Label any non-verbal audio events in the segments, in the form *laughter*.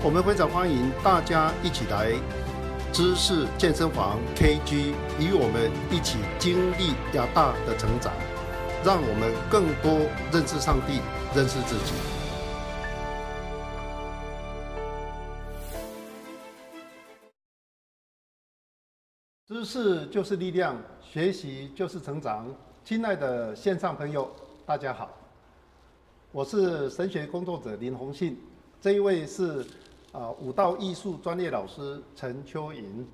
我们非常欢迎大家一起来知识健身房 KG，与我们一起经历亚大的成长，让我们更多认识上帝，认识自己。知识就是力量，学习就是成长。亲爱的线上朋友，大家好，我是神学工作者林鸿信，这一位是。啊，舞蹈艺术专业老师陈秋莹，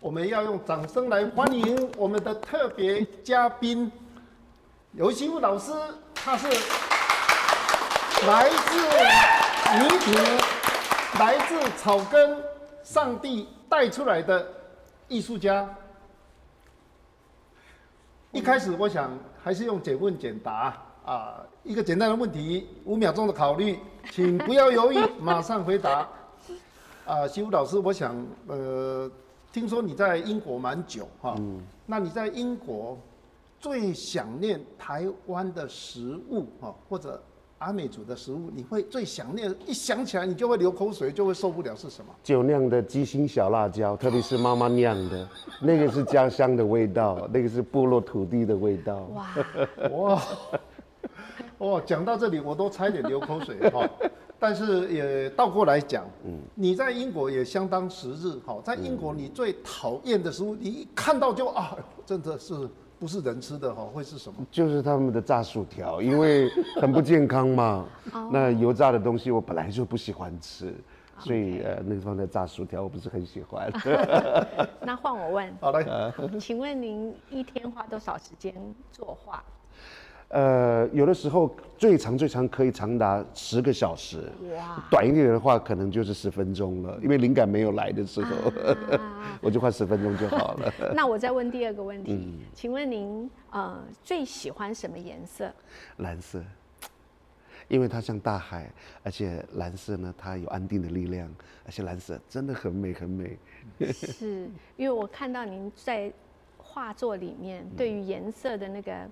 我们要用掌声来欢迎我们的特别嘉宾游锡武老师，他是来自泥土、来自草根，上帝带出来的艺术家。一开始我想还是用简问简答啊，一个简单的问题，五秒钟的考虑，请不要犹豫，马上回答。啊，西武老师，我想，呃，听说你在英国蛮久哈，嗯，那你在英国最想念台湾的食物哈，或者阿美族的食物，你会最想念，一想起来你就会流口水，就会受不了，是什么？酒酿的鸡心小辣椒，特别是妈妈酿的，那个是家乡的味道，那个是部落土地的味道。哇 *laughs* 哇，哦，讲到这里我都差点流口水哈。但是也倒过来讲，嗯，你在英国也相当时日，好，在英国你最讨厌的食物，你一看到就啊，真的是不是人吃的哈，会是什么？就是他们的炸薯条，因为 *laughs* 很不健康嘛。那油炸的东西我本来就不喜欢吃，所以呃，那个放的炸薯条我不是很喜欢。*laughs* 那换我问，好嘞，请问您一天花多少时间作画？呃，有的时候最长最长可以长达十个小时，哇！短一点的话可能就是十分钟了，因为灵感没有来的时候，啊、*laughs* 我就花十分钟就好了。*laughs* 那我再问第二个问题，嗯、请问您呃最喜欢什么颜色？蓝色，因为它像大海，而且蓝色呢它有安定的力量，而且蓝色真的很美很美。*laughs* 是因为我看到您在画作里面对于颜色的那个。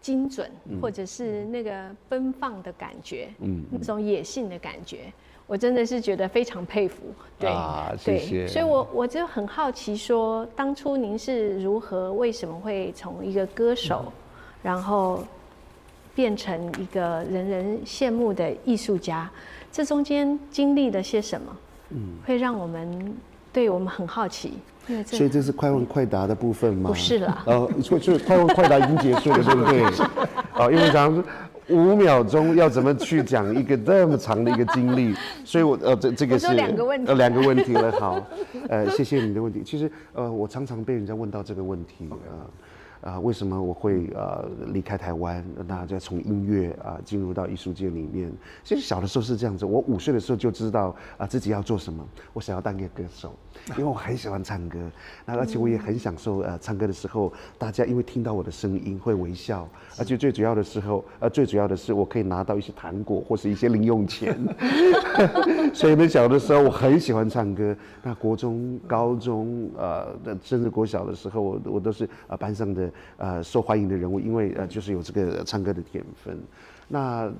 精准，或者是那个奔放的感觉，嗯，那种野性的感觉，我真的是觉得非常佩服。对，啊、谢谢。对，所以我我就很好奇说，说当初您是如何，为什么会从一个歌手，嗯、然后变成一个人人羡慕的艺术家？这中间经历了些什么？嗯，会让我们对我们很好奇。所以这是快问快答的部分吗？不是啦。呃，就就快问快答已经结束了，*laughs* 对不对？啊，因为常常五秒钟要怎么去讲一个这么长的一个经历，*laughs* 所以我呃这这个是两个问题，呃两个问题了。好，*laughs* 呃谢谢你的问题。其实呃我常常被人家问到这个问题啊。呃啊、呃，为什么我会呃离开台湾？那就从音乐啊、呃、进入到艺术界里面。其实小的时候是这样子，我五岁的时候就知道啊、呃、自己要做什么，我想要当一个歌手，因为我很喜欢唱歌。那而且我也很享受呃唱歌的时候，大家因为听到我的声音会微笑，而且最主要的时候，呃最主要的是我可以拿到一些糖果或是一些零用钱。*laughs* *laughs* 所以呢，小的时候我很喜欢唱歌。那国中、高中呃甚至国小的时候，我我都是呃班上的。呃，受欢迎的人物，因为呃，就是有这个唱歌的天分。那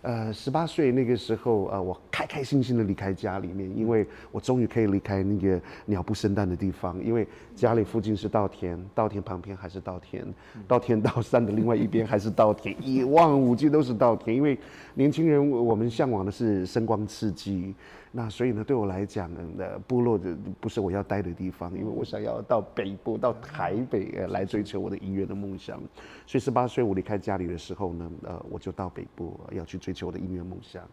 呃，十八岁那个时候，呃，我开开心心的离开家里面，因为我终于可以离开那个鸟不生蛋的地方，因为家里附近是稻田，稻田旁边还是稻田，稻田到山的另外一边还是稻田，一望无际都是稻田。因为年轻人我们向往的是声光刺激。那所以呢，对我来讲呢，部落的不是我要待的地方，因为我想要到北部，到台北呃来追求我的音乐的梦想。所以十八岁我离开家里的时候呢，呃，我就到北部要去追求我的音乐梦想。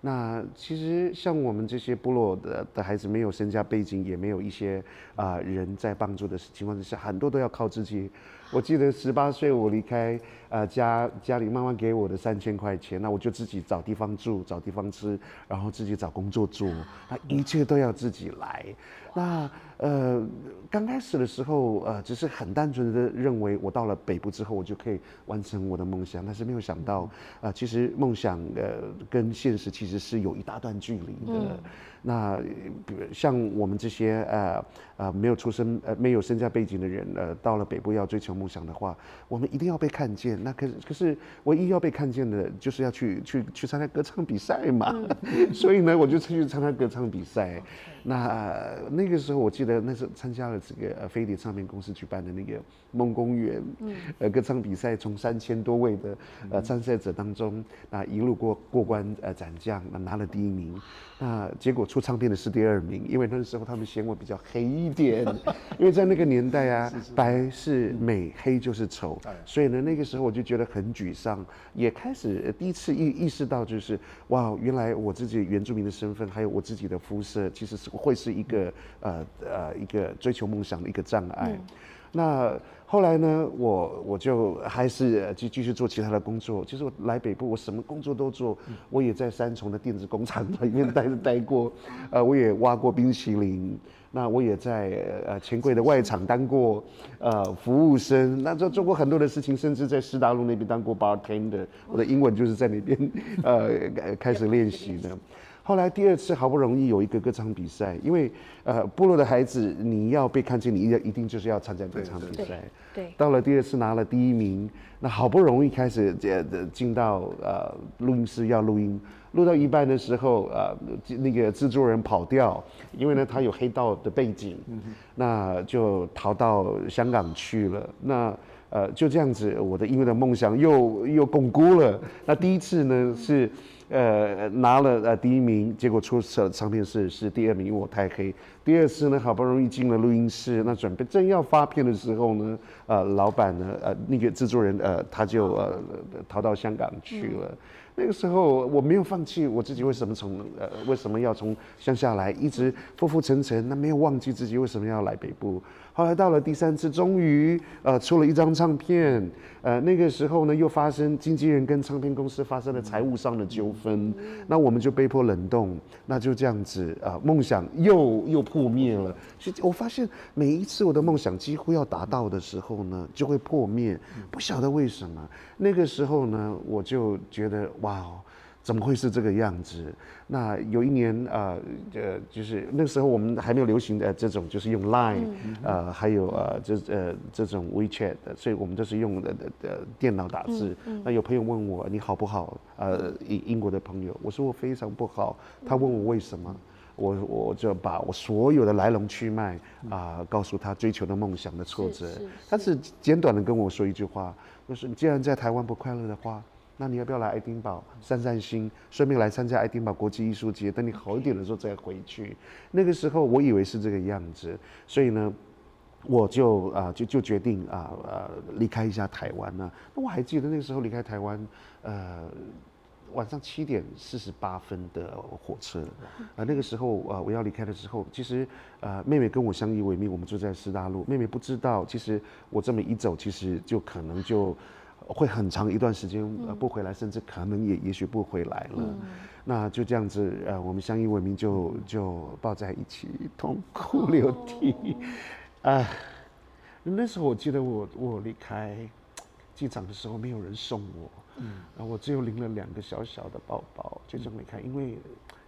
那其实像我们这些部落的的孩子，没有身家背景，也没有一些啊、人在帮助的情况之下，很多都要靠自己。我记得十八岁我离开呃家家里妈妈给我的三千块钱，那我就自己找地方住，找地方吃，然后自己找工作做，那一切都要自己来。那呃，刚开始的时候，呃，只是很单纯的认为我到了北部之后，我就可以完成我的梦想，但是没有想到，呃，其实梦想呃跟现实其实是有一大段距离的。嗯、那比如像我们这些呃呃没有出生呃没有身家背景的人，呃，到了北部要追求梦想的话，我们一定要被看见。那可是可是唯一要被看见的，就是要去去去参加歌唱比赛嘛。嗯、*laughs* 所以呢，我就去参加歌唱比赛。那、呃、那个时候我记得。那时候参加了这个呃飞碟唱片公司举办的那个梦公园，嗯，呃歌唱比赛，从三千多位的呃参赛者当中，那一路过过关呃斩将，那拿了第一名，那结果出唱片的是第二名，因为那时候他们嫌我比较黑一点，*laughs* 因为在那个年代啊，白是美，黑就是丑，所以呢那个时候我就觉得很沮丧，也开始第一次意意识到就是哇，原来我自己原住民的身份，还有我自己的肤色，其实是会是一个呃呃。呃，一个追求梦想的一个障碍。嗯、那后来呢，我我就还是继继续做其他的工作。其实我来北部，我什么工作都做。嗯、我也在三重的电子工厂里面待待过。呃，我也挖过冰淇淋。那我也在呃钱柜的外场当过呃服务生。那做做过很多的事情，甚至在师大路那边当过 bartender。我的英文就是在那边 *laughs* 呃开始练习的。后来第二次好不容易有一个歌唱比赛，因为呃部落的孩子你要被看见，你一一定就是要参加歌唱比赛。对，对。到了第二次拿了第一名，那好不容易开始呃进到呃录音室要录音，录到一半的时候呃那个制作人跑掉，因为呢他有黑道的背景，那就逃到香港去了。那呃就这样子，我的音乐的梦想又又巩固了。那第一次呢是。呃，拿了呃第一名，结果出的唱片是是第二名，因为我太黑。第二次呢，好不容易进了录音室，那准备正要发片的时候呢，呃，老板呢，呃，那个制作人，呃，他就呃逃到香港去了。那个时候我没有放弃，我自己为什么从呃为什么要从乡下来，一直浮浮沉沉，那没有忘记自己为什么要来北部。后来到了第三次，终于呃出了一张唱片，呃那个时候呢又发生经纪人跟唱片公司发生了财务上的纠纷，那我们就被迫冷冻，那就这样子啊、呃、梦想又又破灭了。所以我发现每一次我的梦想几乎要达到的时候呢，就会破灭，不晓得为什么。那个时候呢，我就觉得哇。怎么会是这个样子？那有一年啊，呃，就是那时候我们还没有流行的这种，就是用 Line，呃，还有呃这呃这种 WeChat 的，所以我们都是用的的的电脑打字。那有朋友问我你好不好？呃，英英国的朋友，我说我非常不好。他问我为什么，我我就把我所有的来龙去脉啊告诉他，追求的梦想的挫折。他是简短的跟我说一句话，就是你既然在台湾不快乐的话。那你要不要来爱丁堡散散心，顺便来参加爱丁堡国际艺术节？等你好一点的时候再回去。那个时候我以为是这个样子，所以呢，我就啊、呃、就就决定啊呃离开一下台湾呢。那我还记得那个时候离开台湾，呃晚上七点四十八分的火车，啊、呃、那个时候啊、呃、我要离开的时候，其实呃妹妹跟我相依为命，我们住在师大路。妹妹不知道，其实我这么一走，其实就可能就。会很长一段时间呃不回来，甚至可能也也许不回来了。嗯、那就这样子呃，我们相依为命就，就就抱在一起痛哭流涕。啊、哦呃，那时候我记得我我离开机场的时候，没有人送我，嗯，我只有拎了两个小小的包包，就这么离开。因为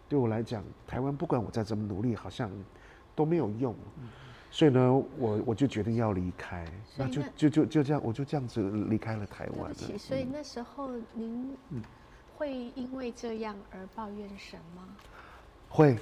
对我来讲，台湾不管我再怎么努力，好像都没有用。嗯所以呢，我我就决定要离开，那，那就就就就这样，我就这样子离开了台湾。对不起，所以那时候您会因为这样而抱怨神吗？会。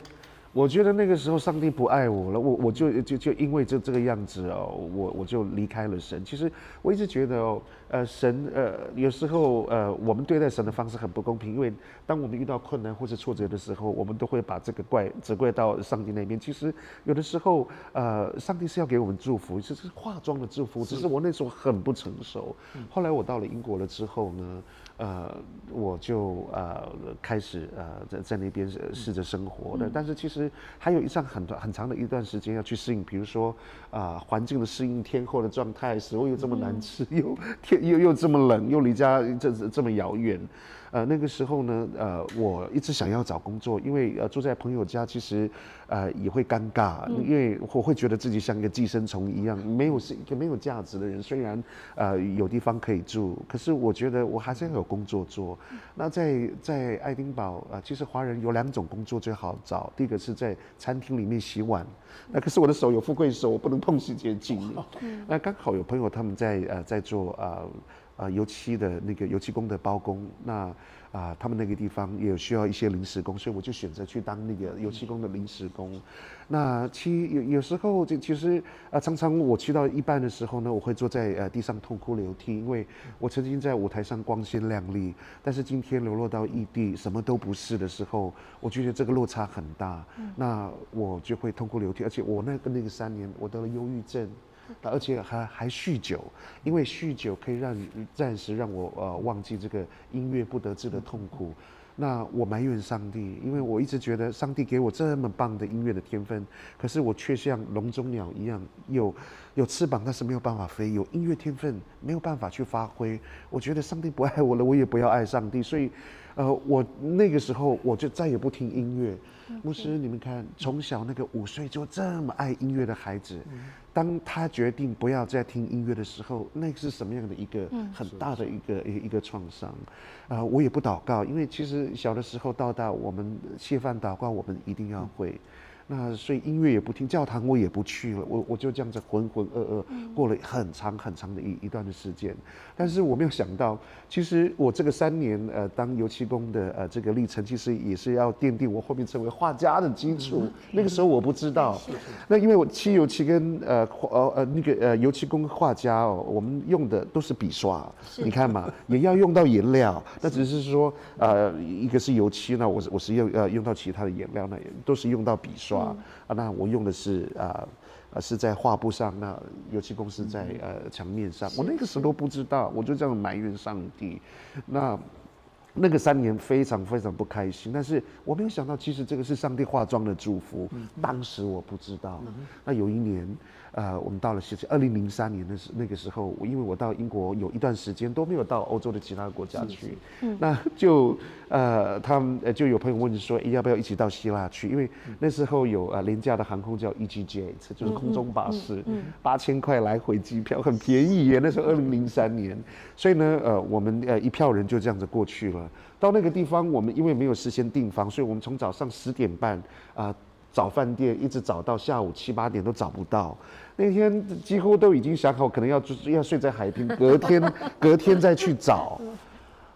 我觉得那个时候上帝不爱我了，我我就就就因为这这个样子哦，我我就离开了神。其实我一直觉得哦，呃，神呃有时候呃我们对待神的方式很不公平，因为当我们遇到困难或者挫折的时候，我们都会把这个怪责怪到上帝那边。其实有的时候呃上帝是要给我们祝福，这是化妆的祝福，只是我那时候很不成熟。后来我到了英国了之后呢。呃，我就呃开始呃在在那边试着生活的，但是其实还有一段很很长的一段时间要去适应，比如说啊环境的适应，天候的状态，食物又这么难吃，又 *laughs* 天又又这么冷，又离家这这么遥远。呃，那个时候呢，呃，我一直想要找工作，因为呃住在朋友家，其实呃也会尴尬，因为我会觉得自己像一个寄生虫一样，没有是一个没有价值的人。虽然呃有地方可以住，可是我觉得我还是要有工作做。那在在爱丁堡啊，呃，其实华人有两种工作最好找，第一个是在餐厅里面洗碗，那可是我的手有富贵手，我不能碰洗洁精。那刚好有朋友他们在呃在做呃。啊，油漆的那个油漆工的包工，那啊，他们那个地方也有需要一些临时工，所以我就选择去当那个油漆工的临时工。那其有有时候就其实啊，常常我去到一半的时候呢，我会坐在呃地上痛哭流涕，因为我曾经在舞台上光鲜亮丽，但是今天流落到异地，什么都不是的时候，我觉得这个落差很大，那我就会痛哭流涕，而且我那个那个三年，我得了忧郁症。而且还还酗酒，因为酗酒可以让暂时让我呃忘记这个音乐不得志的痛苦。那我埋怨上帝，因为我一直觉得上帝给我这么棒的音乐的天分，可是我却像笼中鸟一样，有有翅膀但是没有办法飞，有音乐天分没有办法去发挥。我觉得上帝不爱我了，我也不要爱上帝。所以，呃，我那个时候我就再也不听音乐。牧师，你们看，从小那个五岁就这么爱音乐的孩子。当他决定不要再听音乐的时候，那是什么样的一个很大的一个一一个创伤？啊，我也不祷告，因为其实小的时候到大，我们谢饭祷告，我们一定要会。那所以音乐也不听，教堂我也不去了，我我就这样子浑浑噩噩过了很长很长的一一段的时间。但是我没有想到，其实我这个三年呃当油漆工的呃这个历程，其实也是要奠定我后面成为画家的基础。那个时候我不知道，那因为我漆油漆跟呃呃呃那个呃油漆工画家哦，我们用的都是笔刷，你看嘛，*laughs* 也要用到颜料，那只是说呃一个是油漆，那我是我是要呃用到其他的颜料，那也都是用到笔刷。啊，那我用的是啊，呃，是在画布上，那油漆公司在呃墙面上。我那个时候都不知道，我就这样埋怨上帝。那那个三年非常非常不开心，但是我没有想到，其实这个是上帝化妆的祝福。当时我不知道。那有一年。呃，我们到了是二零零三年的时那个时候，因为我到英国有一段时间都没有到欧洲的其他国家去，嗯，那就呃，他们就有朋友问说，要不要一起到希腊去？因为那时候有呃廉价的航空叫 easyJet，就是空中巴士，八千块来回机票很便宜耶。那时候二零零三年，所以呢，呃，我们呃一票人就这样子过去了。到那个地方，我们因为没有事先订房，所以我们从早上十点半啊。呃找饭店一直找到下午七八点都找不到，那天几乎都已经想好可能要要睡在海边，隔天 *laughs* 隔天再去找。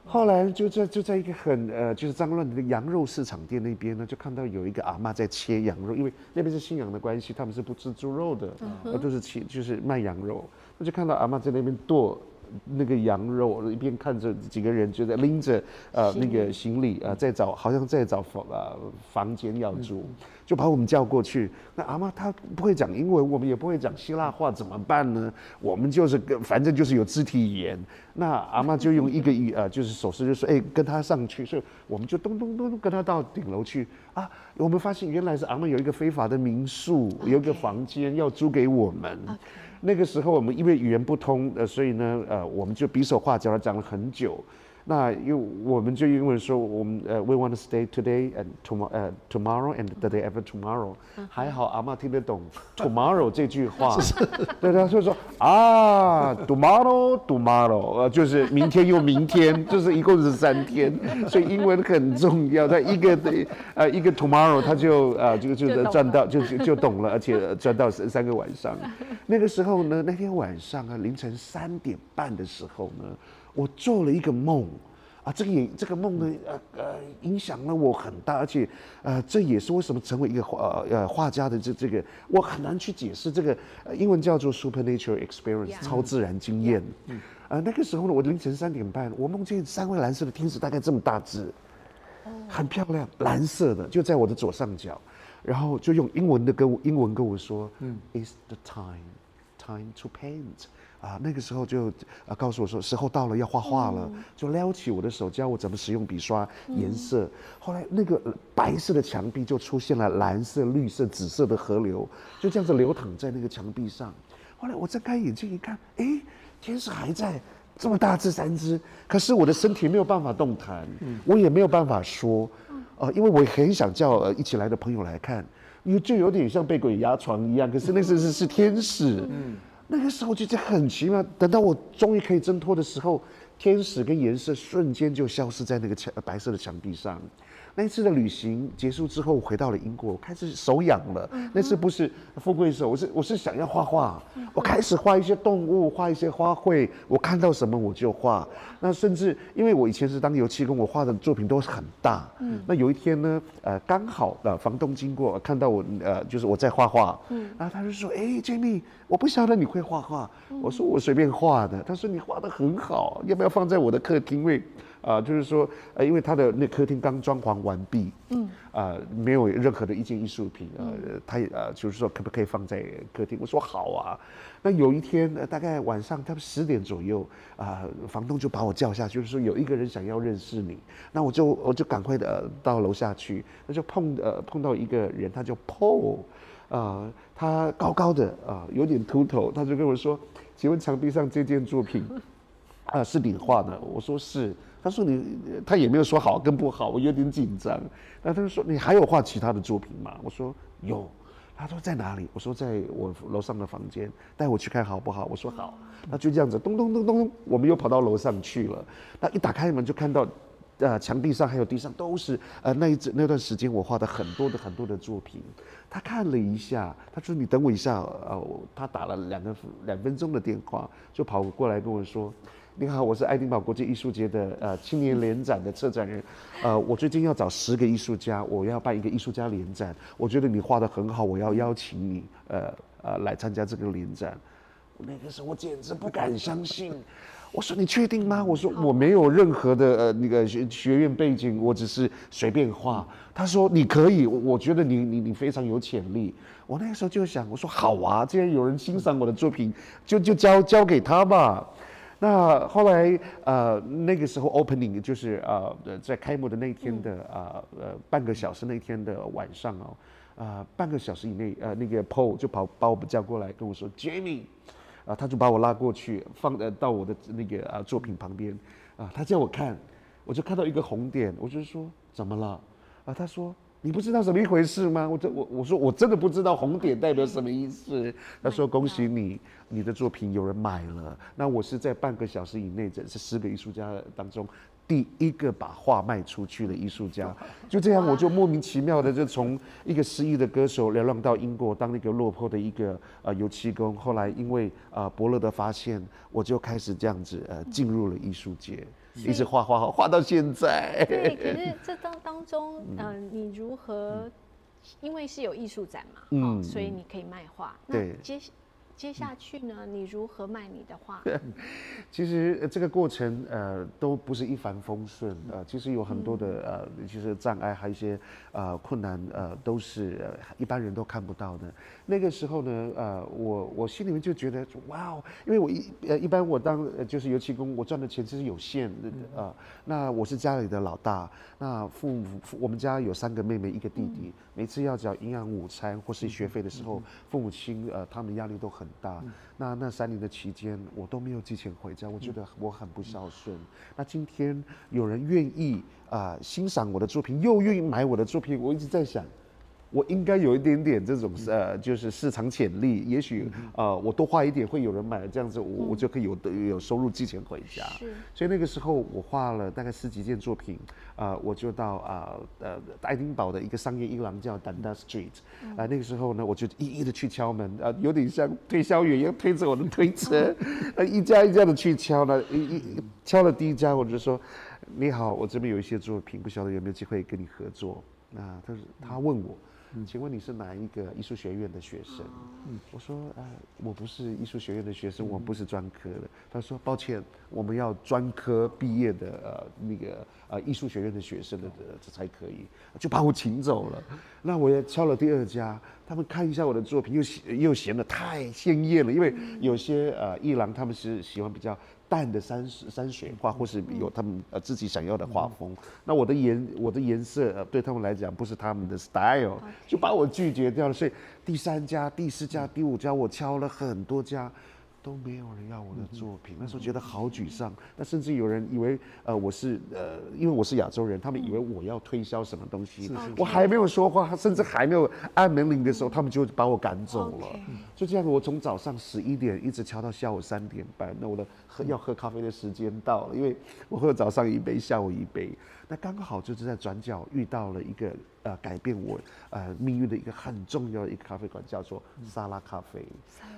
后来就在就在一个很呃就是脏乱的羊肉市场店那边呢，就看到有一个阿妈在切羊肉，因为那边是信仰的关系，他们是不吃猪肉的，呃都是切就是卖羊肉，那就看到阿妈在那边剁。那个羊肉，一边看着几个人就在拎着呃那个行李。呃在找，好像在找房呃房间要住，就把我们叫过去。那阿妈她不会讲英文，我们也不会讲希腊话，怎么办呢？我们就是跟反正就是有肢体语言。那阿妈就用一个语呃就是手势就说哎跟他上去，所以我们就咚咚咚咚跟他到顶楼去啊。我们发现原来是阿妈有一个非法的民宿，有一个房间要租给我们。那个时候我们因为语言不通，呃，所以呢，呃，我们就比手画脚的讲了很久。那因我们就因为说我们呃，we want to stay today and tomorrow，呃，tomorrow and the day after tomorrow。还好阿妈听得懂 tomorrow 这句话，*laughs* 对，他就说啊，tomorrow，tomorrow，呃，就是明天又明天，*laughs* 就是一共是三天，所以英文很重要。他一个 *laughs* 呃一个 tomorrow，他就呃就就赚到就就就懂了，而且赚到三三个晚上。那个时候呢，那天晚上啊，凌晨三点半的时候呢。我做了一个梦，啊，这个也这个梦呢，呃呃，影响了我很大，而且，呃，这也是为什么成为一个画呃画家的这这个，我很难去解释这个，呃、英文叫做 supernatural experience，超自然经验。嗯，呃，那个时候呢，我凌晨三点半，我梦见三位蓝色的天使，大概这么大只，很漂亮，蓝色的，就在我的左上角，然后就用英文的跟英文跟我说，嗯，It's the time。time to paint。啊，那个时候就啊告诉我说时候到了要画画了，嗯、就撩起我的手教我怎么使用笔刷颜色。嗯、后来那个白色的墙壁就出现了蓝色、绿色、紫色的河流，就这样子流淌在那个墙壁上。后来我睁开眼睛一看，诶，天使还在，这么大只三只，可是我的身体没有办法动弹，嗯、我也没有办法说，呃，因为我很想叫呃一起来的朋友来看，因为就有点像被鬼压床一样，可是那是是是天使。嗯那个时候就觉得很奇妙，等到我终于可以挣脱的时候，天使跟颜色瞬间就消失在那个墙白色的墙壁上。那一次的旅行结束之后，回到了英国，我开始手痒了。嗯、那次不是富贵手，我是我是想要画画。嗯、我开始画一些动物，画一些花卉，我看到什么我就画。那甚至因为我以前是当油漆工，我画的作品都是很大。嗯。那有一天呢，呃，刚好呃房东经过，看到我呃就是我在画画。嗯。然后他就说：“哎，Jamie，我不晓得你会画画。嗯”我说：“我随便画的。”他说：“你画的很好，要不要放在我的客厅位？”啊、呃，就是说，呃，因为他的那客厅刚装潢完毕，嗯，啊、呃，没有任何的一件艺术品，呃，他也呃，就是说可不可以放在客厅？我说好啊。那有一天，呃、大概晚上他们十点左右，啊、呃，房东就把我叫下去，就是说有一个人想要认识你。那我就我就赶快的、呃、到楼下去，那就碰呃碰到一个人，他叫 Paul，啊、呃，他高高的啊、呃，有点秃头，他就跟我说，请问墙壁上这件作品啊、呃、是你画的？我说是。他说你，他也没有说好跟不好，我有点紧张。那他就说，你还有画其他的作品吗？我说有。他说在哪里？我说在我楼上的房间，带我去看好不好？我说好。那就这样子，咚咚咚咚，我们又跑到楼上去了。那一打开门就看到，呃，墙壁上还有地上都是呃那一那段时间我画的很多的很多的作品。他看了一下，他说你等我一下，呃，他打了两个两分钟的电话，就跑过来跟我说。你好，我是爱丁堡国际艺术节的呃青年联展的策展人，呃，我最近要找十个艺术家，我要办一个艺术家联展，我觉得你画得很好，我要邀请你呃呃来参加这个联展。那个时候我简直不敢相信，我说你确定吗？我说我没有任何的呃那个学学院背景，我只是随便画。他说你可以，我觉得你你你非常有潜力。我那个时候就想，我说好啊，既然有人欣赏我的作品，就就交交给他吧。那后来，呃，那个时候 opening 就是呃，在开幕的那天的啊呃，呃半个小时那天的晚上哦，啊、呃、半个小时以内，呃那个 Paul 就跑把我叫过来跟我说 Jamie，啊、呃、他就把我拉过去放呃到我的那个啊、呃、作品旁边，啊、呃、他叫我看，我就看到一个红点，我就说怎么了？啊、呃、他说。你不知道什么一回事吗？我这我我说我真的不知道红点代表什么意思。他说恭喜你，你的作品有人买了。那我是在半个小时以内，这是十个艺术家当中第一个把画卖出去的艺术家。就这样，我就莫名其妙的就从一个失意的歌手流浪到英国当那个落魄的一个呃油漆工。后来因为呃伯乐的发现，我就开始这样子呃进入了艺术界。一直画画画到现在。对，可是这当当中，嗯、呃，你如何？因为是有艺术展嘛，嗯、哦，所以你可以卖画。对。那接接下去呢？你如何卖你的画？*laughs* 其实这个过程呃都不是一帆风顺呃，其实有很多的呃，其实障碍还有一些呃困难呃，都是呃一般人都看不到的。那个时候呢呃，我我心里面就觉得哇哦，因为我一呃一般我当就是油漆工，我赚的钱其实有限的啊、呃。那我是家里的老大，那父母我们家有三个妹妹一个弟弟，嗯、每次要缴营养午餐或是学费的时候，嗯、父母亲呃他们压力都很。大，嗯、那那三年的期间，我都没有寄钱回家，我觉得我很不孝顺。嗯、那今天有人愿意啊、呃、欣赏我的作品，又愿意买我的作品，我一直在想。我应该有一点点这种呃，就是市场潜力，也许呃，我多花一点会有人买，这样子我我就可以有有收入寄钱回家。是。所以那个时候我画了大概十几件作品，呃，我就到啊呃爱丁堡的一个商业一廊叫 Dundas Street，啊、呃、那个时候呢，我就一一的去敲门，啊、呃，有点像推销员一样推着我的推车，*laughs* 呃一家一家的去敲呢，一一敲了第一家我就说，你好，我这边有一些作品，不晓得有没有机会跟你合作。啊他说他问我。嗯，请问你是哪一个艺术学院的学生？嗯，我说呃，我不是艺术学院的学生，我不是专科的。他说抱歉，我们要专科毕业的呃那个呃艺术学院的学生的这才可以，就把我请走了。那我也敲了第二家，他们看一下我的作品，又又嫌得太鲜艳了，因为有些呃艺廊他们是喜欢比较。淡的山山水画，或是有他们呃自己想要的画风，嗯、那我的颜我的颜色呃对他们来讲不是他们的 style，就把我拒绝掉了。所以第三家、第四家、第五家，我敲了很多家。都没有人要我的作品，那时候觉得好沮丧。那甚至有人以为，呃，我是呃，因为我是亚洲人，他们以为我要推销什么东西。我还没有说话，甚至还没有按门铃的时候，他们就把我赶走了。就这样，我从早上十一点一直敲到下午三点半。那我的喝要喝咖啡的时间到了，因为我喝早上一杯，下午一杯。那刚好就是在转角遇到了一个呃改变我呃命运的一个很重要的一个咖啡馆，叫做沙拉咖啡。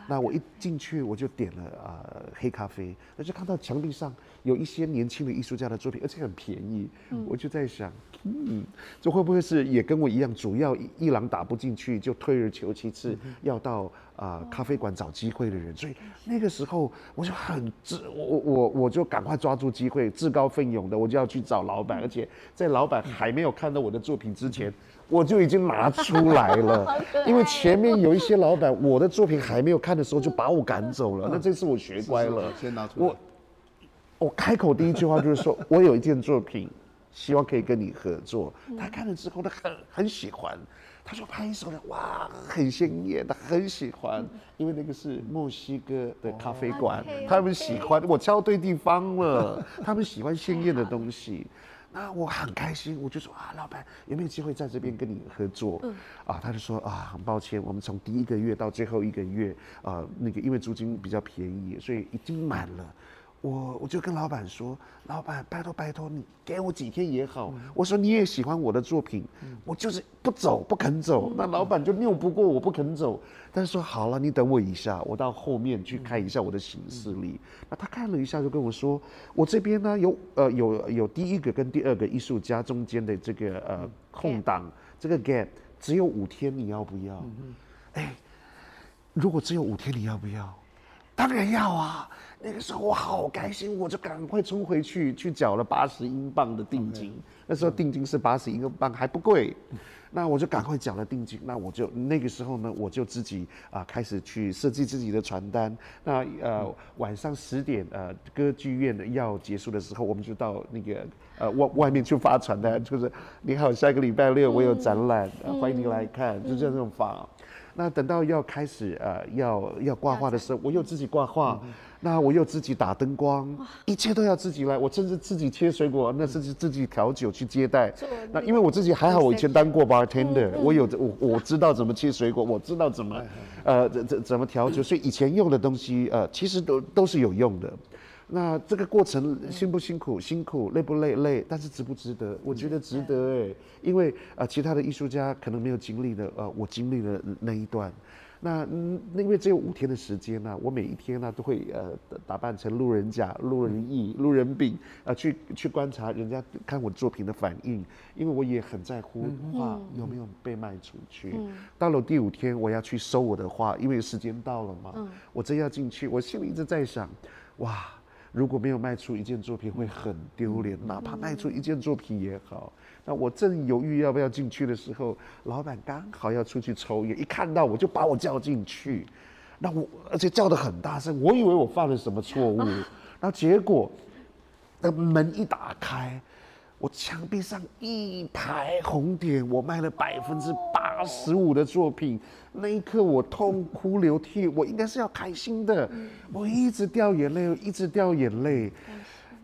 那我一进去我就点了呃黑咖啡，那就看到墙壁上有一些年轻的艺术家的作品，而且很便宜。嗯、我就在想，嗯，这会不会是也跟我一样，主要一郎打不进去，就退而求其次，要到啊、呃、咖啡馆找机会的人。所以那个时候我就很自我我我就赶快抓住机会，自告奋勇的我就要去找老板，而且。在老板还没有看到我的作品之前，我就已经拿出来了。*laughs* 因为前面有一些老板，我的作品还没有看的时候就把我赶走了。那这次我学乖了，先拿出来。我我开口第一句话就是说，我有一件作品，希望可以跟你合作。他看了之后，他很很喜欢，他说拍手了，哇，很鲜艳，他很喜欢，因为那个是墨西哥的咖啡馆，他们喜欢我敲对地方了，他们喜欢鲜艳的东西。*laughs* 那我很开心，我就说啊，老板有没有机会在这边跟你合作？嗯，啊，他就说啊，很抱歉，我们从第一个月到最后一个月，啊，那个因为租金比较便宜，所以已经满了。我我就跟老板说，老板拜托拜托你给我几天也好。我说你也喜欢我的作品，我就是不走不肯走。那老板就拗不过我不肯走，但是说好了，你等我一下，我到后面去看一下我的行事历。那他看了一下就跟我说，我这边呢有呃有有第一个跟第二个艺术家中间的这个呃空档，这个 gap 只有五天，你要不要？哎，如果只有五天，你要不要？当然要啊！那个时候我好开心，我就赶快冲回去去缴了八十英镑的定金。那时候定金是八十英镑，还不贵。那我就赶快缴了定金。那我就那个时候呢，我就自己啊开始去设计自己的传单。那呃晚上十点呃歌剧院要结束的时候，我们就到那个呃外外面去发传单，就是你好，下个礼拜六我有展览，嗯、欢迎你来看，嗯、就这样发。那等到要开始呃要要挂画的时候，我又自己挂画，嗯、那我又自己打灯光，一切都要自己来。我甚至自己切水果，那甚至自己调酒去接待。那因为我自己还好，我以前当过 bartender，、嗯、我有我我知道怎么切水果，我知道怎么 *laughs* 呃怎怎怎么调酒，所以以前用的东西呃其实都都是有用的。那这个过程辛不辛苦？辛苦，累不累？累，但是值不值得？我觉得值得哎、欸，因为啊、呃，其他的艺术家可能没有经历的，呃，我经历了那一段。那嗯，因为只有五天的时间呢、啊，我每一天呢、啊、都会呃打扮成路人甲、路人乙、路人丙啊、呃，去去观察人家看我作品的反应，因为我也很在乎画有没有被卖出去。嗯、到了第五天，我要去收我的画，因为时间到了嘛。嗯、我真要进去，我心里一直在想，哇。如果没有卖出一件作品，会很丢脸。哪怕卖出一件作品也好。那我正犹豫要不要进去的时候，老板刚好要出去抽烟，一看到我就把我叫进去。那我而且叫得很大声，我以为我犯了什么错误。*laughs* 那结果，那门一打开。我墙壁上一排红点，我卖了百分之八十五的作品，那一刻我痛哭流涕，我应该是要开心的，我一直掉眼泪，一直掉眼泪。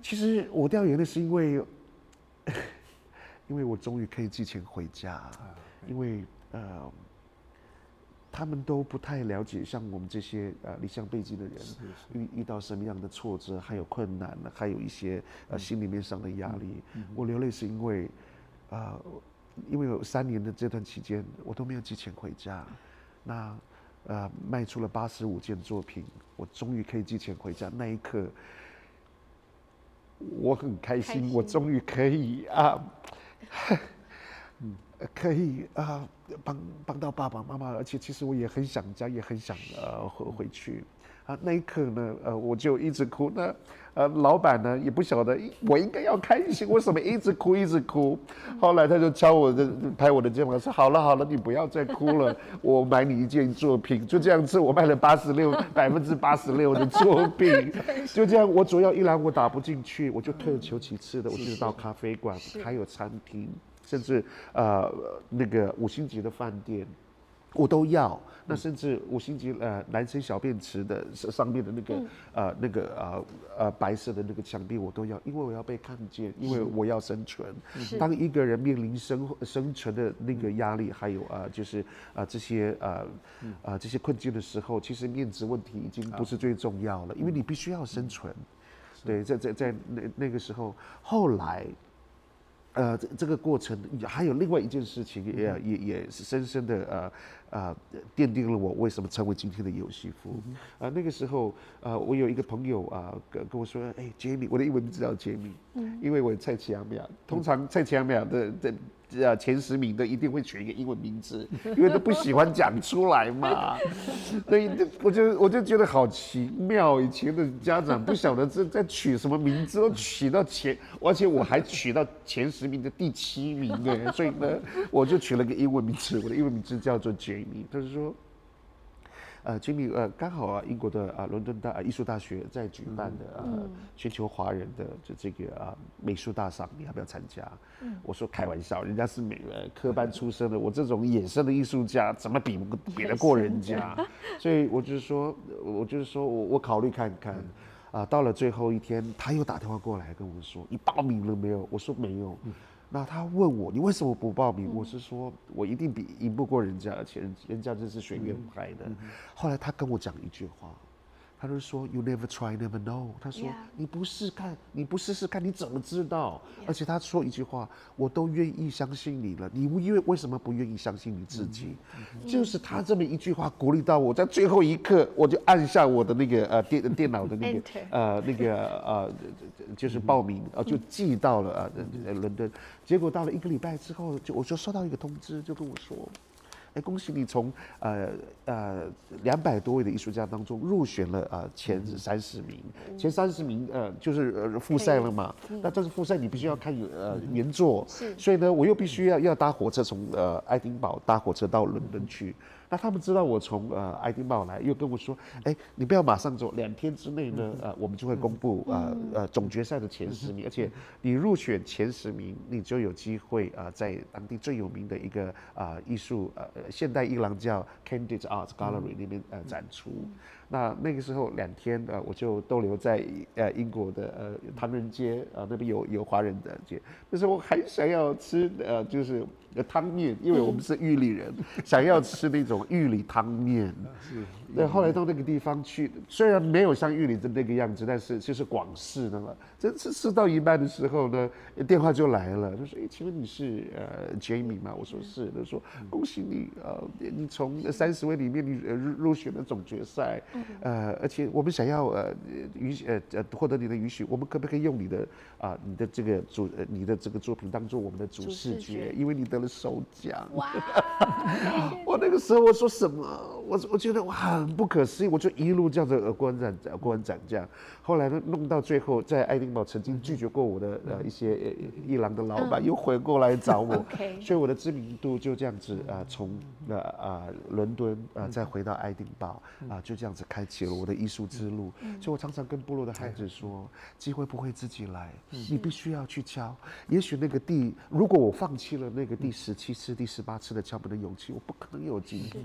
其实我掉眼泪是因为，*laughs* 因为我终于可以寄钱回家，因为呃。他们都不太了解，像我们这些呃离乡背井的人，遇遇到什么样的挫折，还有困难？还有一些呃心里面上的压力。我流泪是因为，啊、呃，因为有三年的这段期间，我都没有寄钱回家。那呃卖出了八十五件作品，我终于可以寄钱回家。那一刻，我很开心，开心我终于可以啊。*laughs* 可以啊帮帮到爸爸妈妈，而且其实我也很想家，也很想呃回回去。啊，那一刻呢，呃，我就一直哭。那，呃，老板呢也不晓得我应该要开心，为什么一直哭一直哭？后来他就敲我的，拍我的肩膀说：“好了好了，你不要再哭了，*laughs* 我买你一件作品。”就这样子，我卖了八十六 *laughs* 百分之八十六的作品。*laughs* 就这样，我主要一栏我打不进去，我就退而求其次的，我就到咖啡馆，还有餐厅，甚至呃那个五星级的饭店。我都要，那甚至五星级呃男生小便池的上面的那个、嗯、呃那个呃呃白色的那个墙壁我都要，因为我要被看见，因为我要生存。当一个人面临生生存的那个压力，还有啊、呃、就是啊、呃、这些呃啊、呃、这些困境的时候，其实面子问题已经不是最重要了，因为你必须要生存。对，在在在那那个时候，后来。呃，这这个过程还有另外一件事情也，也也也是深深的呃呃奠定了我为什么成为今天的游戏服。啊、呃，那个时候呃，我有一个朋友啊、呃，跟跟我说，哎，Jamie，我的英文名字叫 Jamie，嗯，因为我蔡奇亚米亚，通常蔡奇亚米亚的的。呃，前十名的一定会取一个英文名字，*laughs* 因为都不喜欢讲出来嘛。*laughs* 所以，我就我就觉得好奇妙，以前的家长不晓得这在取什么名字，都取到前，而且我还取到前十名的第七名哎，所以呢，我就取了个英文名字，我的英文名字叫做 Jamie。他就说。呃，Jamie，呃，刚好啊，英国的啊，伦敦大艺术大学在举办的全球华人的这这个啊美术大赏，你要不要参加？嗯，我说开玩笑，人家是美呃科班出身的，我这种野生的艺术家怎么比不比得过人家？*laughs* 所以我就是说，我就是说我我考虑看看。啊，到了最后一天，他又打电话过来跟我说：“你报名了没有？”我说：“没有。嗯”那他问我，你为什么不报名？我是说，我一定比赢不过人家，而且人人家这是学院派的。后来他跟我讲一句话。他就说，You never try, never know。他说，你不试看，你不试试看，你怎么知道.而且他说一句话，我都愿意相信你了，你因为为什么不愿意相信你自己？就是他这么一句话鼓励到我，在最后一刻，我就按下我的那个呃电电脑的那个呃那个呃就是报名，呃就寄到了呃伦敦。结果到了一个礼拜之后，就我就收到一个通知，就跟我说。哎，恭喜你从呃呃两百多位的艺术家当中入选了呃前三十名，嗯、前三十名呃就是呃复赛了嘛。那、嗯、但是复赛你必须要看呃原作，所以呢我又必须要要搭火车从呃爱丁堡搭火车到伦敦去。那他们知道我从呃爱丁堡来，又跟我说，哎，你不要马上走，两天之内呢，呃，我们就会公布呃呃总决赛的前十名，而且你入选前十名，你就有机会啊、呃，在当地最有名的一个啊、呃、艺术呃现代艺廊叫 Candid Art Gallery 那边呃展出。那那个时候两天呃，我就逗留在呃英国的呃唐人街啊、呃、那边有有华人的街，那时候我很想要吃呃就是汤面，因为我们是玉里人，*laughs* 想要吃那种玉里汤面。那后来到那个地方去，虽然没有像玉里的那个样子，但是就是广式的嘛。这次吃到一半的时候呢，电话就来了，他说：“哎，请问你是呃 Jamie 吗？”我说是。他说：“恭喜你，呃，你从三十位里面你入入选了总决赛。”呃，而且我们想要呃允许呃呃获得你的允许，我们可不可以用你的啊、呃、你的这个主呃你的这个作品当做我们的主视觉？因为你得了首奖。哇！*laughs* 我那个时候我说什么？我我觉得我很不可思议，我就一路这样子呃过关斩将过关斩将。后来呢弄到最后，在爱丁堡曾经拒绝过我的呃一些伊朗的老板又回过来找我，*laughs* 所以我的知名度就这样子啊从呃啊伦敦啊再回到爱丁堡啊就这样子。开启了我的艺术之路，所以我常常跟部落的孩子说，机会不会自己来，你必须要去敲。也许那个第，如果我放弃了那个第十七次、第十八次的敲门的勇气，我不可能有今天。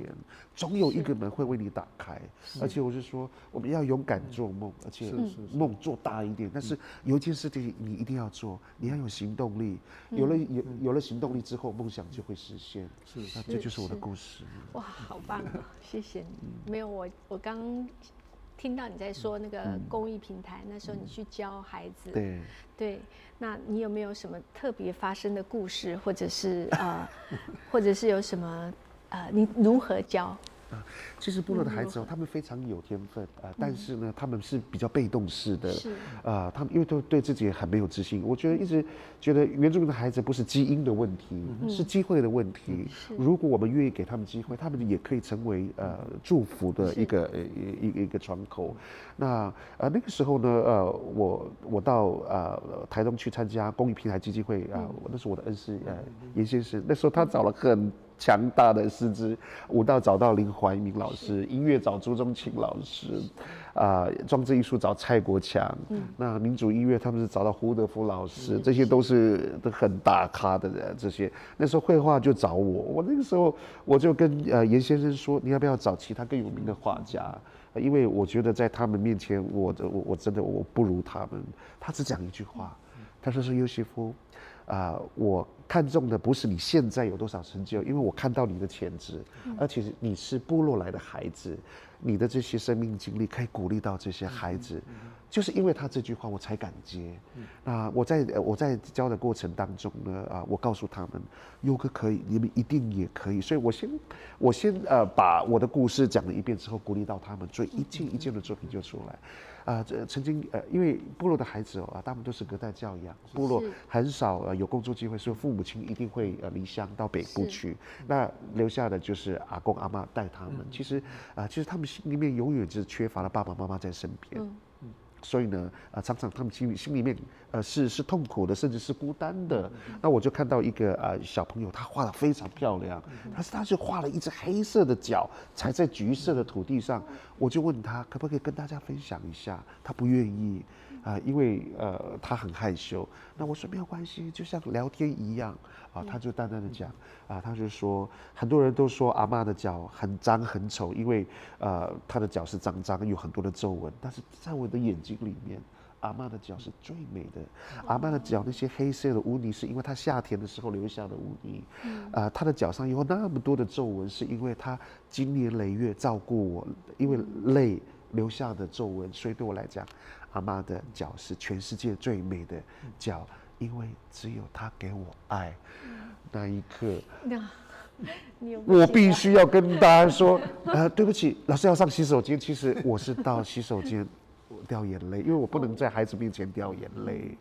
总有一个门会为你打开，而且我是说，我们要勇敢做梦，而且梦做大一点。但是有一件事情你一定要做，你要有行动力。有了有有了行动力之后，梦想就会实现。是，那这就是我的故事。哇，好棒啊！*laughs* 谢谢你。没有我，我刚。听到你在说那个公益平台，嗯、那时候你去教孩子，对对，那你有没有什么特别发生的故事，或者是呃，*laughs* 或者是有什么呃，你如何教？其实部落的孩子哦，他们非常有天分啊，但是呢，他们是比较被动式的，是啊，他们因为都对自己很没有自信。我觉得一直觉得原住民的孩子不是基因的问题，是机会的问题。如果我们愿意给他们机会，他们也可以成为呃祝福的一个一一个窗口。那呃那个时候呢，呃我我到呃台东去参加公益平台基金会啊，那是我的恩师呃严先生，那时候他找了很。强大的师资，舞蹈找到林怀民老师，音乐找朱宗庆老师，啊、呃，装置艺术找蔡国强，嗯、那民族音乐他们是找到胡德夫老师，这些都是都很大咖的人。这些那时候绘画就找我，我那个时候我就跟呃严先生说，你要不要找其他更有名的画家？因为我觉得在他们面前，我的我我真的我不如他们。他只讲一句话，他说是尤西夫。啊、呃，我看中的不是你现在有多少成就，因为我看到你的潜质，而且你是部落来的孩子，你的这些生命经历可以鼓励到这些孩子，就是因为他这句话我才敢接。那我在我在教的过程当中呢，啊，我告诉他们，优哥可以，你们一定也可以，所以我先我先呃把我的故事讲了一遍之后，鼓励到他们，所以一件一件的作品就出来。啊，这、呃、曾经呃，因为部落的孩子哦，啊，他们都是隔代教养，部落很少呃有工作机会，所以父母亲一定会呃离乡到北部去，那留下的就是阿公阿嬷带他们。嗯、其实啊、呃，其实他们心里面永远就是缺乏了爸爸妈妈在身边。嗯所以呢，啊，常常他们心里心里面，呃，是是痛苦的，甚至是孤单的。那我就看到一个啊小朋友，他画的非常漂亮，但是他就画了一只黑色的脚踩在橘色的土地上。我就问他可不可以跟大家分享一下，他不愿意。啊，因为呃，他很害羞。那我说没有关系，就像聊天一样啊。他就淡淡的讲啊，他就说，很多人都说阿妈的脚很脏很丑，因为呃，他的脚是脏脏，有很多的皱纹。但是在我的眼睛里面，阿妈的脚是最美的。阿妈的脚那些黑色的污泥，是因为她夏天的时候留下的污泥。啊，她的脚上有那么多的皱纹，是因为她经年累月照顾我，因为累留下的皱纹。所以对我来讲。阿妈的脚是全世界最美的脚，因为只有她给我爱。那一刻，*laughs* 我必须要跟大家说，呃，对不起，老师要上洗手间。其实我是到洗手间 *laughs* 掉眼泪，因为我不能在孩子面前掉眼泪。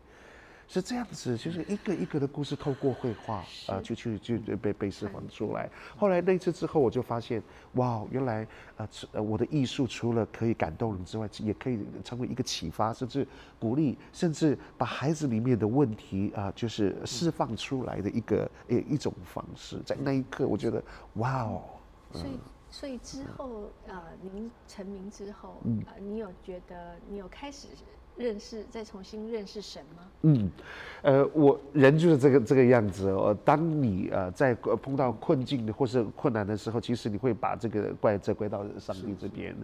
是这样子，就是一个一个的故事透过绘画啊，就去就被被释放出来。后来那次之后，我就发现，哇，原来呃呃我的艺术除了可以感动人之外，也可以成为一个启发，甚至鼓励，甚至把孩子里面的问题啊，就是释放出来的一个一一种方式。在那一刻，我觉得，哇哦。所以所以之后呃，您成名之后，呃，你有觉得你有开始？认识，再重新认识神吗？嗯，呃，我人就是这个这个样子哦。当你呃在碰到困境的或是困难的时候，其实你会把这个怪责怪到上帝这边。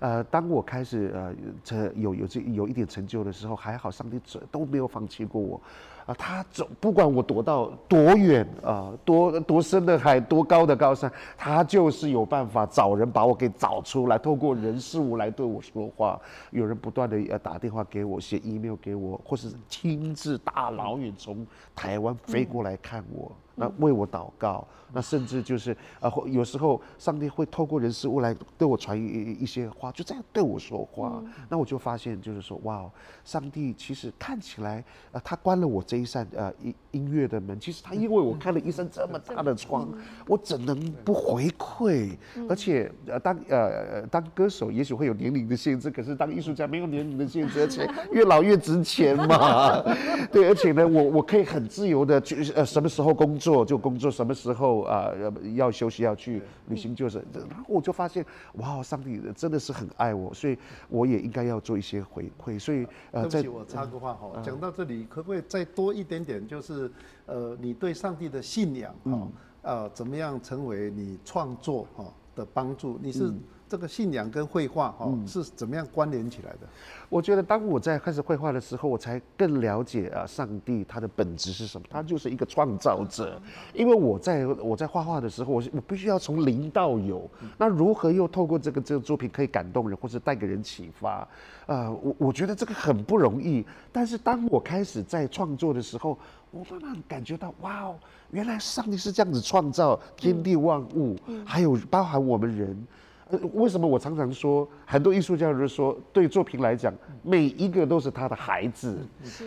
呃，当我开始呃这有有这有一点成就的时候，还好上帝都没有放弃过我。啊，他走不管我躲到多远啊，多多深的海，多高的高山，他就是有办法找人把我给找出来，透过人事物来对我说话。有人不断的要打电话给我，写 email 给我，或是亲自大老远从台湾飞过来看我。那为我祷告，那甚至就是呃，有时候上帝会透过人事物来对我传一一些话，就这样对我说话。嗯、那我就发现，就是说，哇，上帝其实看起来，呃，他关了我这一扇呃音音乐的门，其实他因为我开了一扇这么大的窗，嗯、我怎能不回馈？嗯、而且呃，当呃当歌手也许会有年龄的限制，可是当艺术家没有年龄的限制，*laughs* 而且越老越值钱嘛。*laughs* 对，而且呢，我我可以很自由的去呃什么时候工作。做就工作，什么时候啊要休息要去旅行，就是，然后我就发现，哇，上帝真的是很爱我，所以我也应该要做一些回馈。所以呃，对不起，我插个话哈，讲到这里，可不可以再多一点点？就是呃，你对上帝的信仰哈，呃，怎么样成为你创作哈的帮助？你是？这个信仰跟绘画哦是怎么样关联起来的？我觉得当我在开始绘画的时候，我才更了解啊，上帝他的本质是什么？他就是一个创造者。因为我在我在画画的时候，我我必须要从零到有。那如何又透过这个这个作品可以感动人，或者带给人启发？呃，我我觉得这个很不容易。但是当我开始在创作的时候，我慢慢感觉到，哇哦，原来上帝是这样子创造天地万物，还有包含我们人。呃，为什么我常常说，很多艺术家就是说，对作品来讲，每一个都是他的孩子，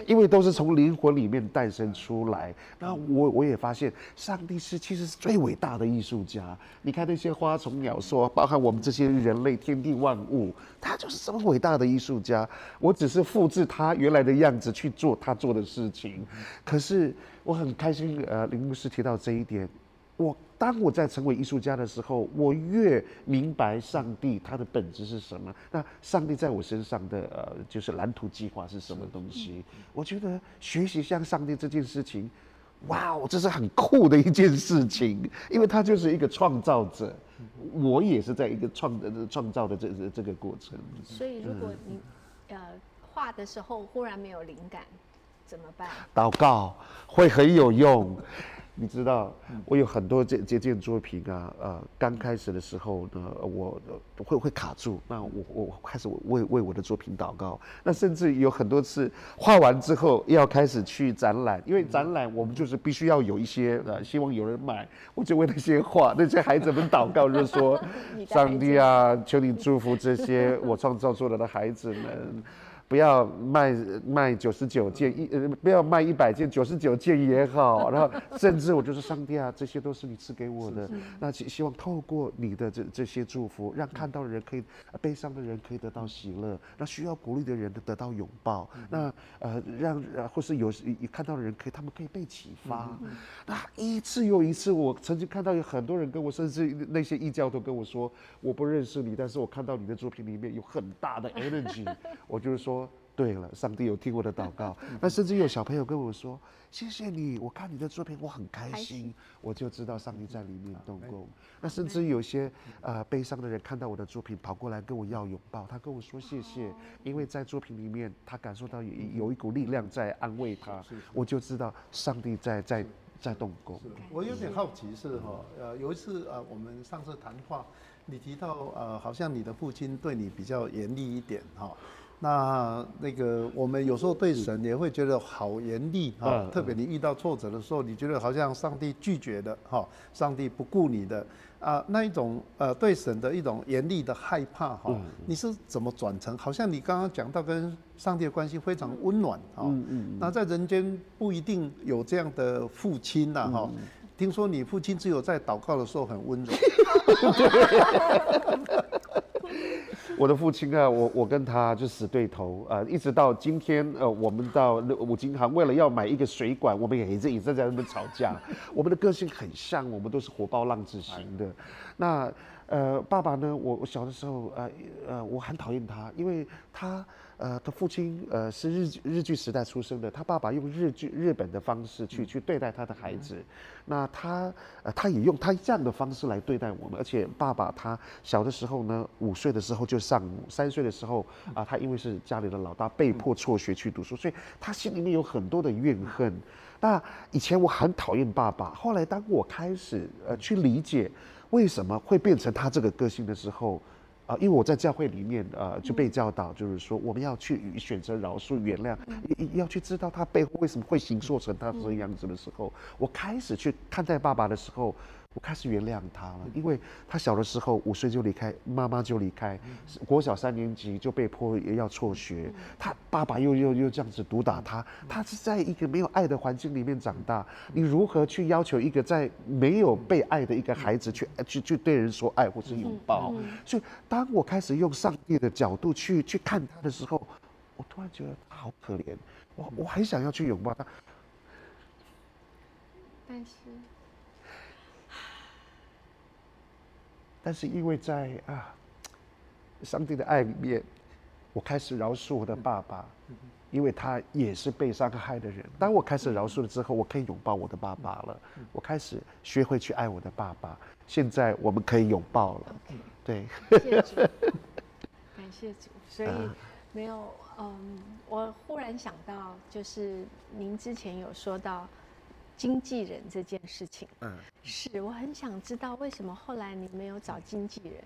因为都是从灵魂里面诞生出来。那我我也发现，上帝是其实是最伟大的艺术家。你看那些花虫鸟兽，包含我们这些人类，天地万物，他就是这么伟大的艺术家。我只是复制他原来的样子去做他做的事情。可是我很开心，呃，林牧师提到这一点。我当我在成为艺术家的时候，我越明白上帝他的本质是什么。那上帝在我身上的呃，就是蓝图计划是什么东西？我觉得学习像上帝这件事情，哇，这是很酷的一件事情，因为他就是一个创造者，我也是在一个创创造的这这这个过程。所以，如果你呃画的时候忽然没有灵感，怎么办？祷告会很有用。你知道，我有很多这这件作品啊，呃，刚开始的时候呢，我会会卡住。那我我开始为为我的作品祷告。那甚至有很多次画完之后要开始去展览，因为展览我们就是必须要有一些呃，希望有人买。我就为那些画那些孩子们祷告，就是说，*laughs* 上帝啊，求你祝福这些我创造出来的孩子们。不要卖卖九十九件一呃，不要卖一百件九十九件也好，*laughs* 然后甚至我就是上帝啊，这些都是你赐给我的，那希希望透过你的这这些祝福，让看到的人可以悲伤的人可以得到喜乐，那需要鼓励的人得到拥抱，那呃让呃或是有看到的人可以他们可以被启发，那一次又一次，我曾经看到有很多人跟我，甚至那些异教都跟我说，我不认识你，但是我看到你的作品里面有很大的 energy，我就是说。对了，上帝有听我的祷告。那甚至有小朋友跟我说：“谢谢你，我看你的作品，我很开心。”我就知道上帝在里面动工。那甚至有些呃悲伤的人看到我的作品，跑过来跟我要拥抱。他跟我说谢谢，因为在作品里面他感受到有有一股力量在安慰他。我就知道上帝在在在动工。我有点好奇是哈，呃，有一次呃我们上次谈话，你提到呃好像你的父亲对你比较严厉一点哈。那那个，我们有时候对神也会觉得好严厉哈，特别你遇到挫折的时候，你觉得好像上帝拒绝的哈，上帝不顾你的。啊，那一种呃对神的一种严厉的害怕哈，你是怎么转成？好像你刚刚讲到跟上帝的关系非常温暖啊，那在人间不一定有这样的父亲呐哈，听说你父亲只有在祷告的时候很温柔。*laughs* 我的父亲啊，我我跟他就死对头啊，一直到今天，呃，我们到五金行为了要买一个水管，我们也一直一直在那边吵架。*laughs* 我们的个性很像，我们都是火爆浪子型的。那呃，爸爸呢，我我小的时候，呃呃，我很讨厌他，因为他。呃，他父亲呃是日日据时代出生的，他爸爸用日据日本的方式去去对待他的孩子，那他呃他也用他这样的方式来对待我们，而且爸爸他小的时候呢，五岁的时候就丧母，三岁的时候啊，他因为是家里的老大，被迫辍学去读书，所以他心里面有很多的怨恨。那以前我很讨厌爸爸，后来当我开始呃去理解为什么会变成他这个个性的时候。啊，因为我在教会里面，呃，就被教导，就是说我们要去选择饶恕、原谅，要去知道他背后为什么会形塑成他这个样子的时候，我开始去看待爸爸的时候。我开始原谅他了，因为他小的时候五岁就离开，妈妈就离开，国小三年级就被迫也要辍学，他爸爸又又又这样子毒打他，他是在一个没有爱的环境里面长大，你如何去要求一个在没有被爱的一个孩子去去去对人说爱或是拥抱？所以当我开始用上帝的角度去去看他的时候，我突然觉得他好可怜，我我很想要去拥抱他，但是。但是因为在啊，上帝的爱里面，我开始饶恕我的爸爸，因为他也是被伤害的人。当我开始饶恕了之后，我可以拥抱我的爸爸了。我开始学会去爱我的爸爸。现在我们可以拥抱了。对，感谢主，感谢主。所以没有，嗯，我忽然想到，就是您之前有说到。经纪人这件事情，嗯，是我很想知道为什么后来你没有找经纪人。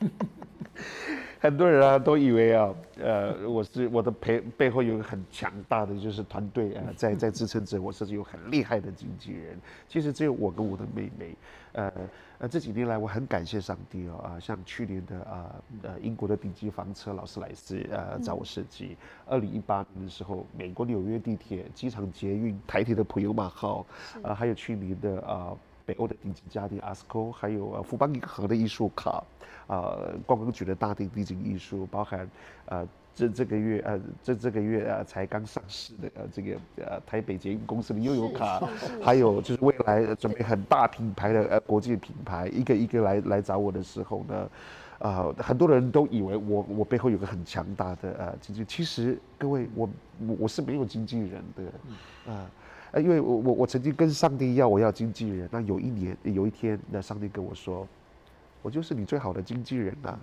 *laughs* *laughs* 很多人啊都以为啊，呃，我是我的背背后有一个很强大的就是团队啊，在在支撑着我，甚至有很厉害的经纪人。其实只有我跟我的妹妹。呃呃，这几年来我很感谢上帝哦啊，像去年的啊呃英国的顶级房车劳斯莱斯呃找我设计，二零一八年的时候美国纽约地铁、机场捷运、台铁的普悠玛号，啊还有去年的啊。北欧的顶级家电 ASCO，还有呃富邦银行的艺术卡，啊观光局的大地地景艺术，包含呃这这个月呃这这个月呃才刚上市的呃这个呃台北捷运公司的悠游卡，还有就是未来准备很大品牌的呃国际品牌，一个一个来来找我的时候呢，啊、呃、很多人都以为我我背后有个很强大的呃经纪，其实各位我我是没有经纪人的，啊、呃。因为我我我曾经跟上帝要我要经纪人，那有一年有一天，那上帝跟我说，我就是你最好的经纪人呐，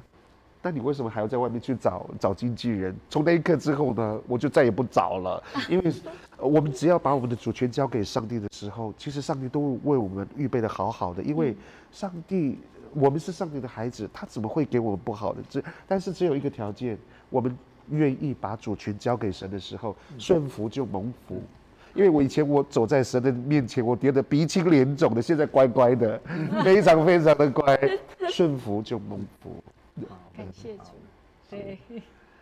那你为什么还要在外面去找找经纪人？从那一刻之后呢，我就再也不找了，因为我们只要把我们的主权交给上帝的时候，其实上帝都为我们预备的好好的，因为上帝，我们是上帝的孩子，他怎么会给我们不好的？只但是只有一个条件，我们愿意把主权交给神的时候，顺服就蒙福。因为我以前我走在神的面前，我跌得鼻青脸肿的，现在乖乖的，*laughs* 非常非常的乖，*laughs* 顺服就蒙福。感谢主，对，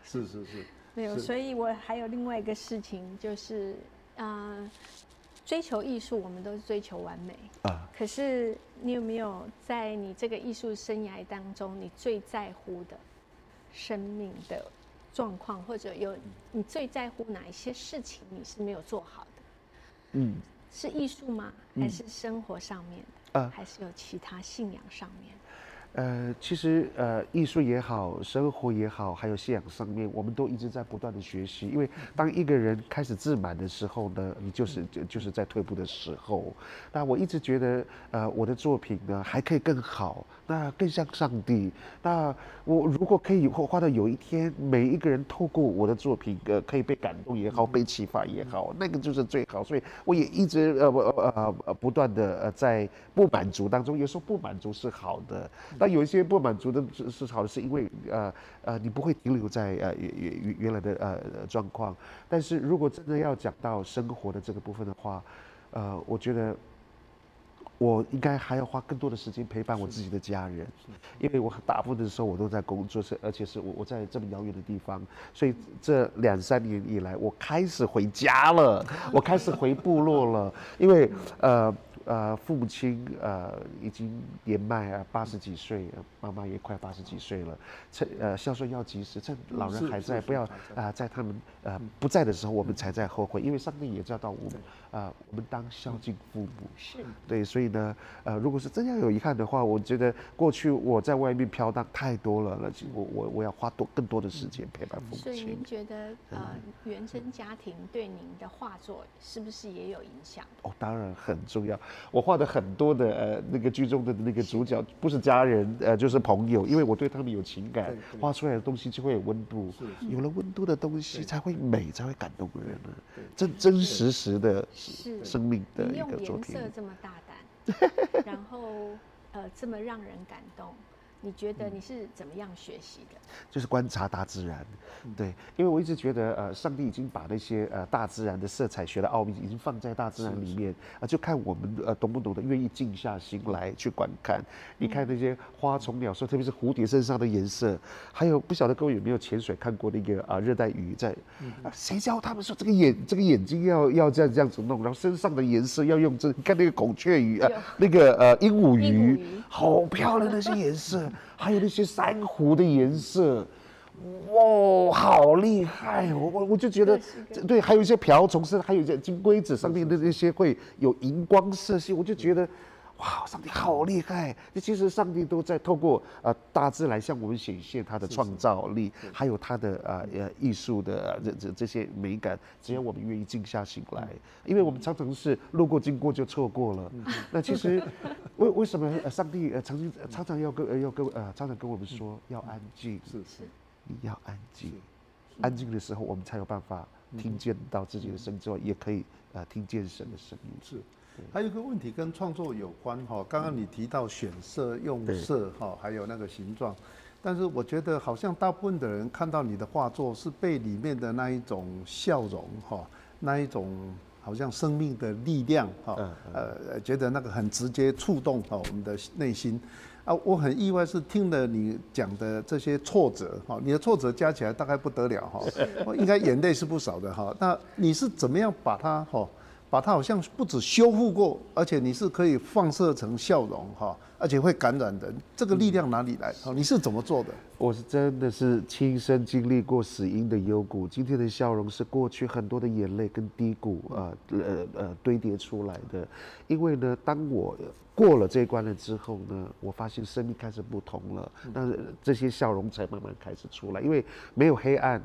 是是是，没有，所以我还有另外一个事情，就是啊、呃，追求艺术，我们都是追求完美啊。可是你有没有在你这个艺术生涯当中，你最在乎的生命的状况，或者有你最在乎哪一些事情，你是没有做好的？嗯，是艺术吗？还是生活上面的？嗯、还是有其他信仰上面？呃，其实呃，艺术也好，生活也好，还有信仰上面，我们都一直在不断的学习。因为当一个人开始自满的时候呢，你就是就就是在退步的时候。那我一直觉得，呃，我的作品呢还可以更好，那更像上帝。那我如果可以画到有一天，每一个人透过我的作品，呃，可以被感动也好，被启发也好，那个就是最好。所以我也一直呃呃呃不断的呃在不满足当中，有时候不满足是好的。那有一些不满足的是是好的，是因为呃呃你不会停留在呃原原原来的呃状况。但是如果真的要讲到生活的这个部分的话，呃，我觉得我应该还要花更多的时间陪伴我自己的家人，因为我大部分的时候我都在工作，是而且是我我在这么遥远的地方，所以这两三年以来，我开始回家了，我开始回部落了，因为呃。呃，父母亲呃已经年迈啊，八十几岁，妈妈也快八十几岁了。趁呃孝顺要及时，趁老人还在，不要啊、呃，在他们呃不在的时候，我们才在后悔。因为上帝也知道我们啊、呃，我们当孝敬父母。是。对，所以呢，呃，如果是真要有遗憾的话，我觉得过去我在外面飘荡太多了，那我我我要花多更多的时间陪伴父母亲。所以您觉得呃，原生家庭对您的画作是不是也有影响？哦，当然很重要。我画的很多的呃那个剧中的那个主角不是家人呃就是朋友，因为我对他们有情感，画出来的东西就会有温度，有了温度的东西才会美，才会感动人呢。真真实实的生命的一个作品。用颜色这么大胆，*laughs* 然后呃这么让人感动。你觉得你是怎么样学习的？就是观察大自然，对，因为我一直觉得，呃，上帝已经把那些呃大自然的色彩学的奥秘已经放在大自然里面，啊，就看我们呃懂不懂得，愿意静下心来去观看。你看那些花虫鸟兽，特别是蝴蝶身上的颜色，还有不晓得各位有没有潜水看过那个啊热带鱼在，啊，谁教他们说这个眼这个眼睛要要这样这样子弄，然后身上的颜色要用这，你看那个孔雀鱼啊，那个呃鹦鹉鱼，好漂亮那些颜色。还有那些珊瑚的颜色，哇，好厉害！我我我就觉得，对，还有一些瓢虫，甚至还有一些金龟子上面的那些会有荧光色系，我就觉得，哇，上帝好厉害！其实上帝都在透过呃大自然向我们显现他的创造力，还有他的呃呃艺术的这这这些美感，只要我们愿意静下心来，因为我们常常是路过经过就错过了。那其实。为为什么呃上帝呃曾经常常要跟呃要跟呃常常跟我们说要安静，是是，你要安静，安静的时候我们才有办法听见到自己的声音之外，也可以呃听见神的声音。是，还有一个问题跟创作有关哈，刚刚你提到选色用色哈，还有那个形状，但是我觉得好像大部分的人看到你的画作是被里面的那一种笑容哈，那一种好像生命的力量哈，呃，觉得那个很直接触动哈我们的内心。啊，我很意外是听了你讲的这些挫折哈，你的挫折加起来大概不得了哈，应该眼泪是不少的哈。那你是怎么样把它哈？把它好像不止修复过，而且你是可以放射成笑容哈，而且会感染人，这个力量哪里来？你是怎么做的？我是真的是亲身经历过死因的幽谷，今天的笑容是过去很多的眼泪跟低谷啊呃呃堆叠出来的。因为呢，当我过了这一关了之后呢，我发现生命开始不同了，那这些笑容才慢慢开始出来，因为没有黑暗。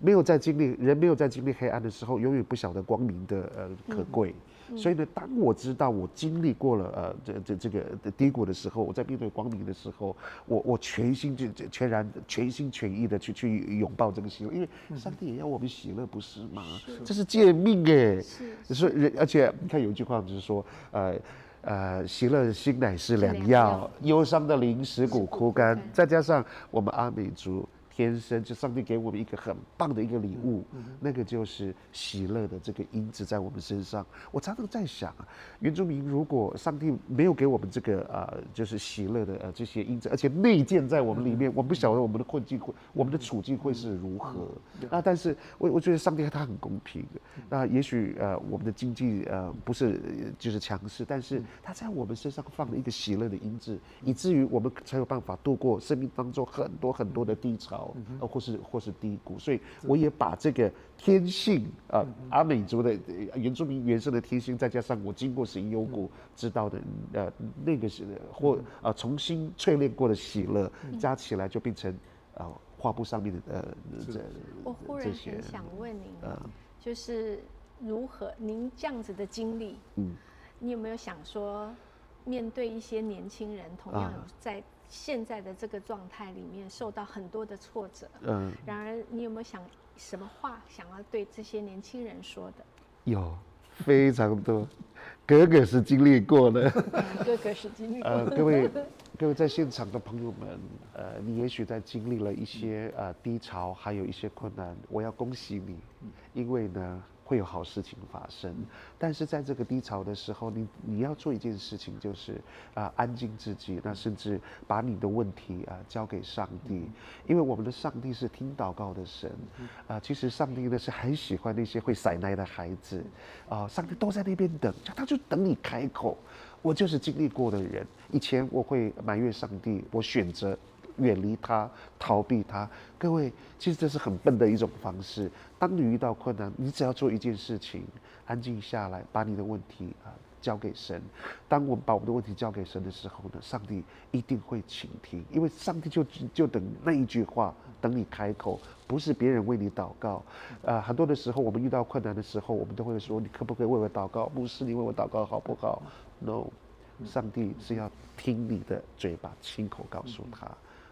没有在经历人没有在经历黑暗的时候，永远不晓得光明的呃可贵。嗯、所以呢，当我知道我经历过了呃这这这个低谷的时候，我在面对光明的时候，我我全心就全然全心全意的去去拥抱这个喜乐，因为上帝也要我们喜乐，不是吗？是这是借命哎。是。所以人而且你看有一句话就是说，呃呃，喜乐心乃是良药，忧伤的灵使骨枯干，再加上我们阿美族。天生就上帝给我们一个很棒的一个礼物，那个就是喜乐的这个因子在我们身上。我常常在想啊，原住民如果上帝没有给我们这个呃，就是喜乐的呃这些因子，而且内建在我们里面，我们不晓得我们的困境会，我们的处境会是如何。那但是我我觉得上帝他很公平。那也许呃我们的经济呃不是就是强势，但是他在我们身上放了一个喜乐的因子，以至于我们才有办法度过生命当中很多很多的低潮。呃，或是或是低谷，所以我也把这个天性啊，阿美族的原住民原生的天性，再加上我经过死荫幽谷知道的呃那个是或呃重新淬炼过的喜乐，加起来就变成呃画布上面的呃这。我忽然很想问您，就是如何您这样子的经历，嗯，你有没有想说，面对一些年轻人，同样在。现在的这个状态里面受到很多的挫折，嗯，然而你有没有想什么话想要对这些年轻人说的？有，非常多，哥哥是经历过的，*laughs* 哥哥是经历过的。呃，各位各位在现场的朋友们，呃，你也许在经历了一些呃低潮，还有一些困难，我要恭喜你，因为呢。会有好事情发生，但是在这个低潮的时候，你你要做一件事情，就是啊、安静自己，那甚至把你的问题啊、交给上帝，因为我们的上帝是听祷告的神啊、其实上帝呢是很喜欢那些会撒奶的孩子啊、上帝都在那边等，他就等你开口。我就是经历过的人，以前我会埋怨上帝，我选择。远离他，逃避他。各位，其实这是很笨的一种方式。当你遇到困难，你只要做一件事情，安静下来，把你的问题啊交给神。当我们把我们的问题交给神的时候呢，上帝一定会倾听，因为上帝就就等那一句话，等你开口，不是别人为你祷告。啊，很多的时候，我们遇到困难的时候，我们都会说：“你可不可以为我祷告？”牧师，你为我祷告好不好？No，上帝是要听你的嘴巴，亲口告诉他。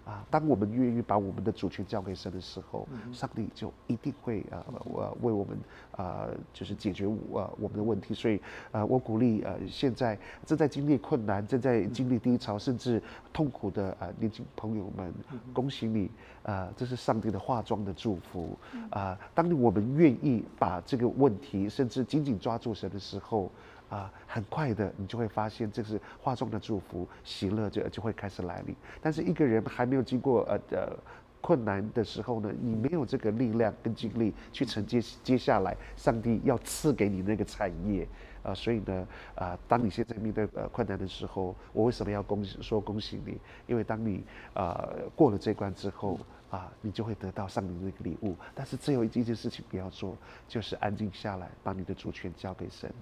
啊，当我们愿意把我们的主权交给神的时候，上帝就一定会啊，我为我们啊，就是解决我啊我们的问题。所以啊，我鼓励呃，现在正在经历困难、正在经历低潮甚至痛苦的啊年轻朋友们，恭喜你啊，这是上帝的化妆的祝福啊。当我们愿意把这个问题甚至紧紧抓住神的时候。啊，很快的，你就会发现这是化妆的祝福，喜乐就就会开始来临。但是一个人还没有经过呃呃困难的时候呢，你没有这个力量跟精力去承接接下来上帝要赐给你那个产业啊，所以呢啊，当你现在面对呃困难的时候，我为什么要恭喜说恭喜你？因为当你啊过了这关之后啊，你就会得到上帝的那个礼物。但是只有一件事情不要做，就是安静下来，把你的主权交给神。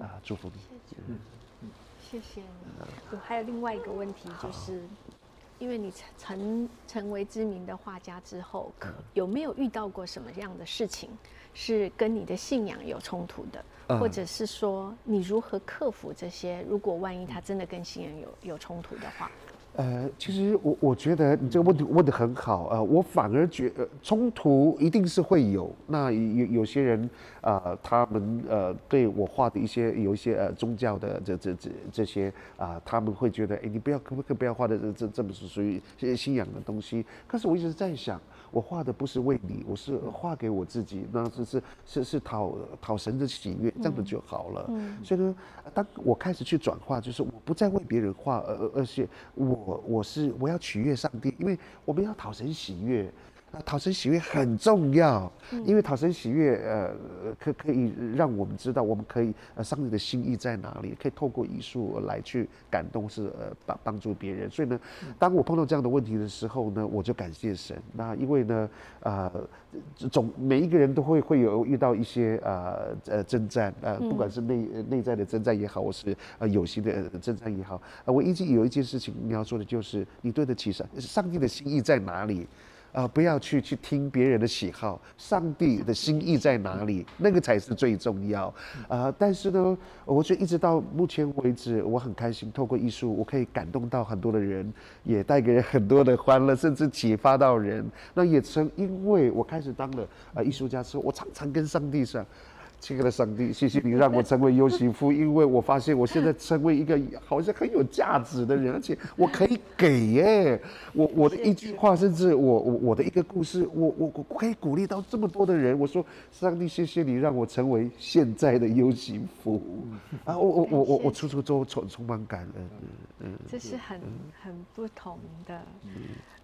啊，祝福你。谢谢，嗯嗯，谢谢你。我还有另外一个问题，就是，因为你成成为知名的画家之后，可有没有遇到过什么样的事情是跟你的信仰有冲突的，或者是说你如何克服这些？如果万一他真的跟信仰有有冲突的话，呃，其实我我觉得你这个问题问的很好，呃，我反而觉得冲突一定是会有。那有有些人啊、他们呃对我画的一些有一些呃宗教的这这这这些啊、他们会觉得，哎，你不要可不可不要画的这这这么是属于信仰的东西。可是我一直在想。我画的不是为你，我是画给我自己，那是是是是讨讨神的喜悦，这样子就好了。嗯，所以呢，当我开始去转化，就是我不再为别人画，而而是我我是我要取悦上帝，因为我们要讨神喜悦。那讨生喜悦很重要，因为讨生喜悦，呃，可可以让我们知道，我们可以呃，上帝的心意在哪里，可以透过艺术来去感动，是呃帮帮助别人。所以呢，当我碰到这样的问题的时候呢，我就感谢神。那因为呢，呃，总每一个人都会会有遇到一些呃呃征战，呃，不管是内内在的征战也好，或是呃有形的征战也好，呃，我一直有一件事情你要做的就是，你对得起上上帝的心意在哪里？啊、不要去去听别人的喜好，上帝的心意在哪里？那个才是最重要。啊、但是呢，我觉得一直到目前为止，我很开心，透过艺术，我可以感动到很多的人，也带给人很多的欢乐，甚至启发到人。那也曾因为我开始当了呃艺术家之后，我常常跟上帝说。亲爱的上帝，谢谢你让我成为优席夫，因为我发现我现在成为一个好像很有价值的人，而且我可以给耶，我我的一句话，甚至我我我的一个故事，我我我可以鼓励到这么多的人。我说，上帝，谢谢你让我成为现在的优席夫啊！我我我我我处处都充充满感恩，嗯，这是很很不同的，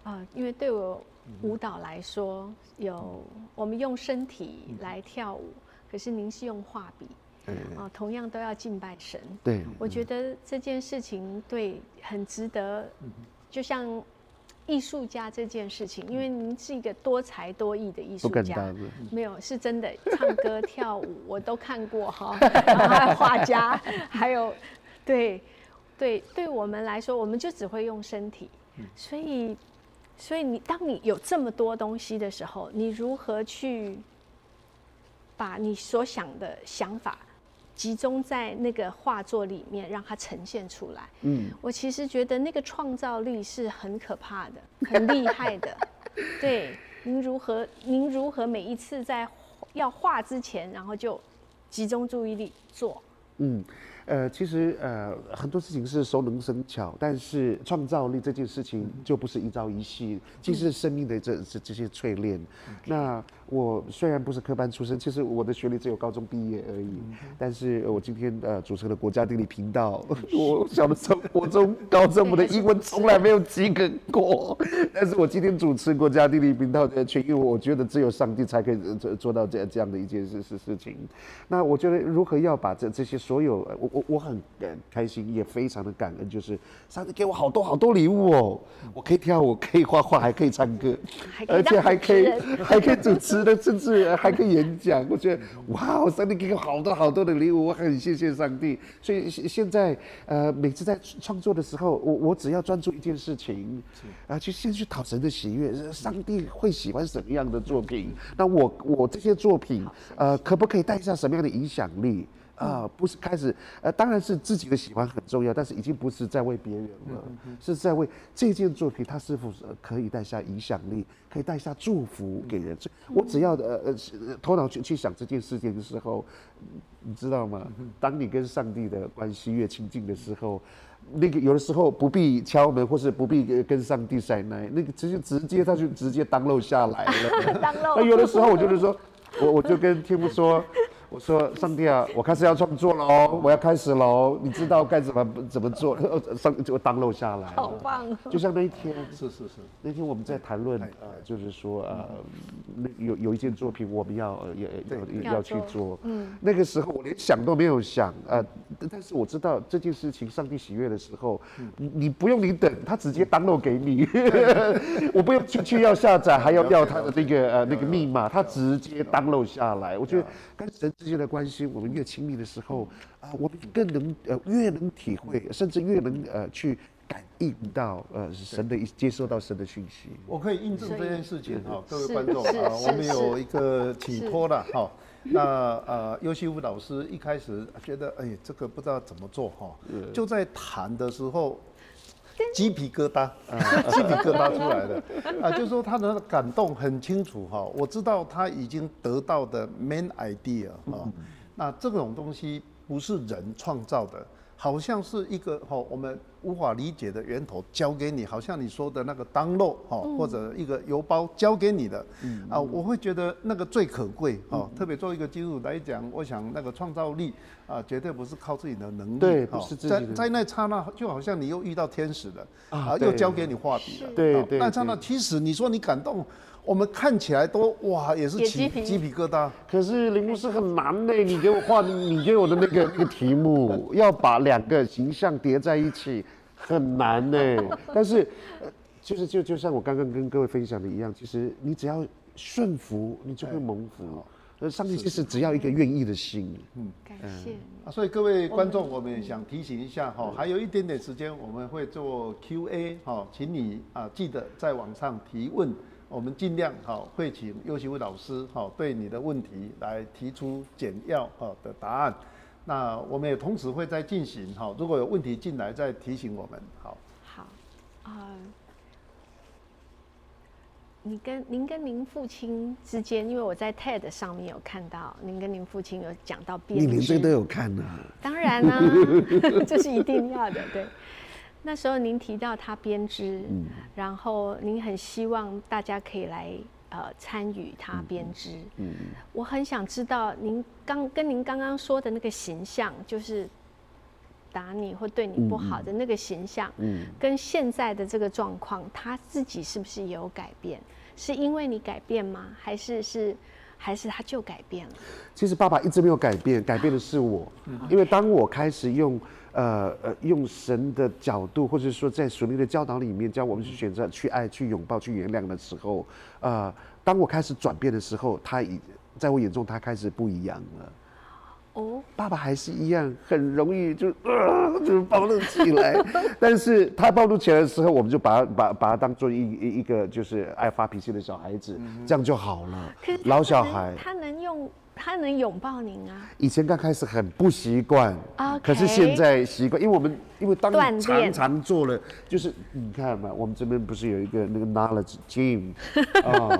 啊，因为对我舞蹈来说，有我们用身体来跳舞。可是您是用画笔，啊、呃，同样都要敬拜神。对，我觉得这件事情对很值得，就像艺术家这件事情，因为您是一个多才多艺的艺术家，没有是真的唱歌跳舞我都看过哈，*laughs* 画家，还有对对，对我们来说，我们就只会用身体，所以所以你当你有这么多东西的时候，你如何去？把你所想的想法集中在那个画作里面，让它呈现出来。嗯，我其实觉得那个创造力是很可怕的，很厉害的。*laughs* 对，您如何？您如何每一次在要画之前，然后就集中注意力做？嗯。呃，其实呃很多事情是熟能生巧，但是创造力这件事情就不是一朝一夕，其实是生命的这这这些淬炼。嗯、那我虽然不是科班出身，其实我的学历只有高中毕业而已，嗯、但是我今天呃主持了国家地理频道，嗯、*laughs* 我小的时候国中、高中我的英文从来没有及格过，*laughs* 但是我今天主持国家地理频道的全，因为我觉得只有上帝才可以做做到这这样的一件事事事情。那我觉得如何要把这这些所有我我。我很开心，也非常的感恩，就是上帝给我好多好多礼物哦，我可以跳舞，可以画画，还可以唱歌，而且还可以还可以主持的，甚至还可以演讲。我觉得哇，上帝给我好多好多的礼物，我很谢谢上帝。所以现在呃，每次在创作的时候，我我只要专注一件事情，啊，就先去讨神的喜悦，上帝会喜欢什么样的作品？那我我这些作品呃，可不可以带下什么样的影响力？啊、呃，不是开始，呃，当然是自己的喜欢很重要，但是已经不是在为别人了，是在为这件作品，它是否可以带下影响力，可以带下祝福给人。我只要呃呃头脑去去想这件事情的时候，你知道吗？当你跟上帝的关系越亲近的时候，那个有的时候不必敲门，或是不必跟上帝塞奶，那个直接直接他就直接当漏下来了。*laughs* 当漏。那有的时候我就是说，我我就跟天父说。我说上帝啊，我开始要创作了哦，我要开始了哦，你知道该怎么怎么做？*laughs* 上就 download 下来了，好棒！就像那一天，是是是，那天我们在谈论，呃，就是说呃，那有有一件作品我们要也要要去做，嗯，那个时候我连想都没有想，呃，但是我知道这件事情上帝喜悦的时候，你你不用你等，他直接 download 给你，*laughs* 我不用去去要下载，还要要他的那个呃那个密码，他直接 download 下来，我觉得跟神。之间的关系，我们越亲密的时候，啊，我们更能呃，越能体会，甚至越能呃，去感应到呃，神的接收到神的讯息。我可以印证这件事情哈，各位观众啊，我们有一个请托了哈。那呃，尤西夫老师一开始觉得，哎，这个不知道怎么做哈，就在谈的时候。鸡皮疙瘩，*laughs* 鸡皮疙瘩出来的啊，就是说他的感动很清楚哈。我知道他已经得到的 main idea 哈，那这种东西不是人创造的。好像是一个哈，我们无法理解的源头交给你，好像你说的那个当肉哈，或者一个邮包交给你的，啊，我会觉得那个最可贵哈。特别作为一个基督徒来讲，我想那个创造力啊，绝对不是靠自己的能力，对，不是自己的。在在那刹那，就好像你又遇到天使了啊，又交给你画笔了，对对。那刹那，其实你说你感动。我们看起来都哇，也是起鸡皮疙瘩。可是林牧师很难呢，你给我画，你给我的那个那个题目，*laughs* 要把两个形象叠在一起，很难呢。*laughs* 但是，就是就就像我刚刚跟各位分享的一样，其实你只要顺服，你就会蒙福。那上帝就是只要一个愿意的心。嗯，感谢。啊，所以各位观众，我们也想提醒一下哈，还有一点点时间，我们会做 Q&A 哈，请你啊记得在网上提问。我们尽量哈会请游锡辉老师哈对你的问题来提出简要哈的答案。那我们也同时会在进行哈，如果有问题进来再提醒我们。好，好，啊，你跟您跟您父亲之间，因为我在 TED 上面有看到您跟您父亲有讲到编织，你连这个都有看呢？当然啦、啊，*laughs* 这是一定要的，对。那时候您提到他编织，嗯、然后您很希望大家可以来呃参与他编织。嗯，嗯我很想知道您刚跟您刚刚说的那个形象，就是打你或对你不好的那个形象，嗯，嗯跟现在的这个状况，他自己是不是也有改变？是因为你改变吗？还是是还是他就改变了？其实爸爸一直没有改变，改变的是我，嗯、因为当我开始用。呃呃，用神的角度，或者说在属灵的教导里面，教我们去选择、去爱、去拥抱、去原谅的时候，呃，当我开始转变的时候，他已在我眼中，他开始不一样了。哦，爸爸还是一样，很容易就呃 *laughs* 就暴露起来，*laughs* 但是他暴露起来的时候，我们就把他把把他当做一一一个就是爱发脾气的小孩子，嗯、这样就好了。老小孩，他能用。他能拥抱您啊？以前刚开始很不习惯，Okay. 可是现在习惯，因为我们因为当你常常做了，就是你看嘛，我们这边不是有一个那个 knowledge gym 啊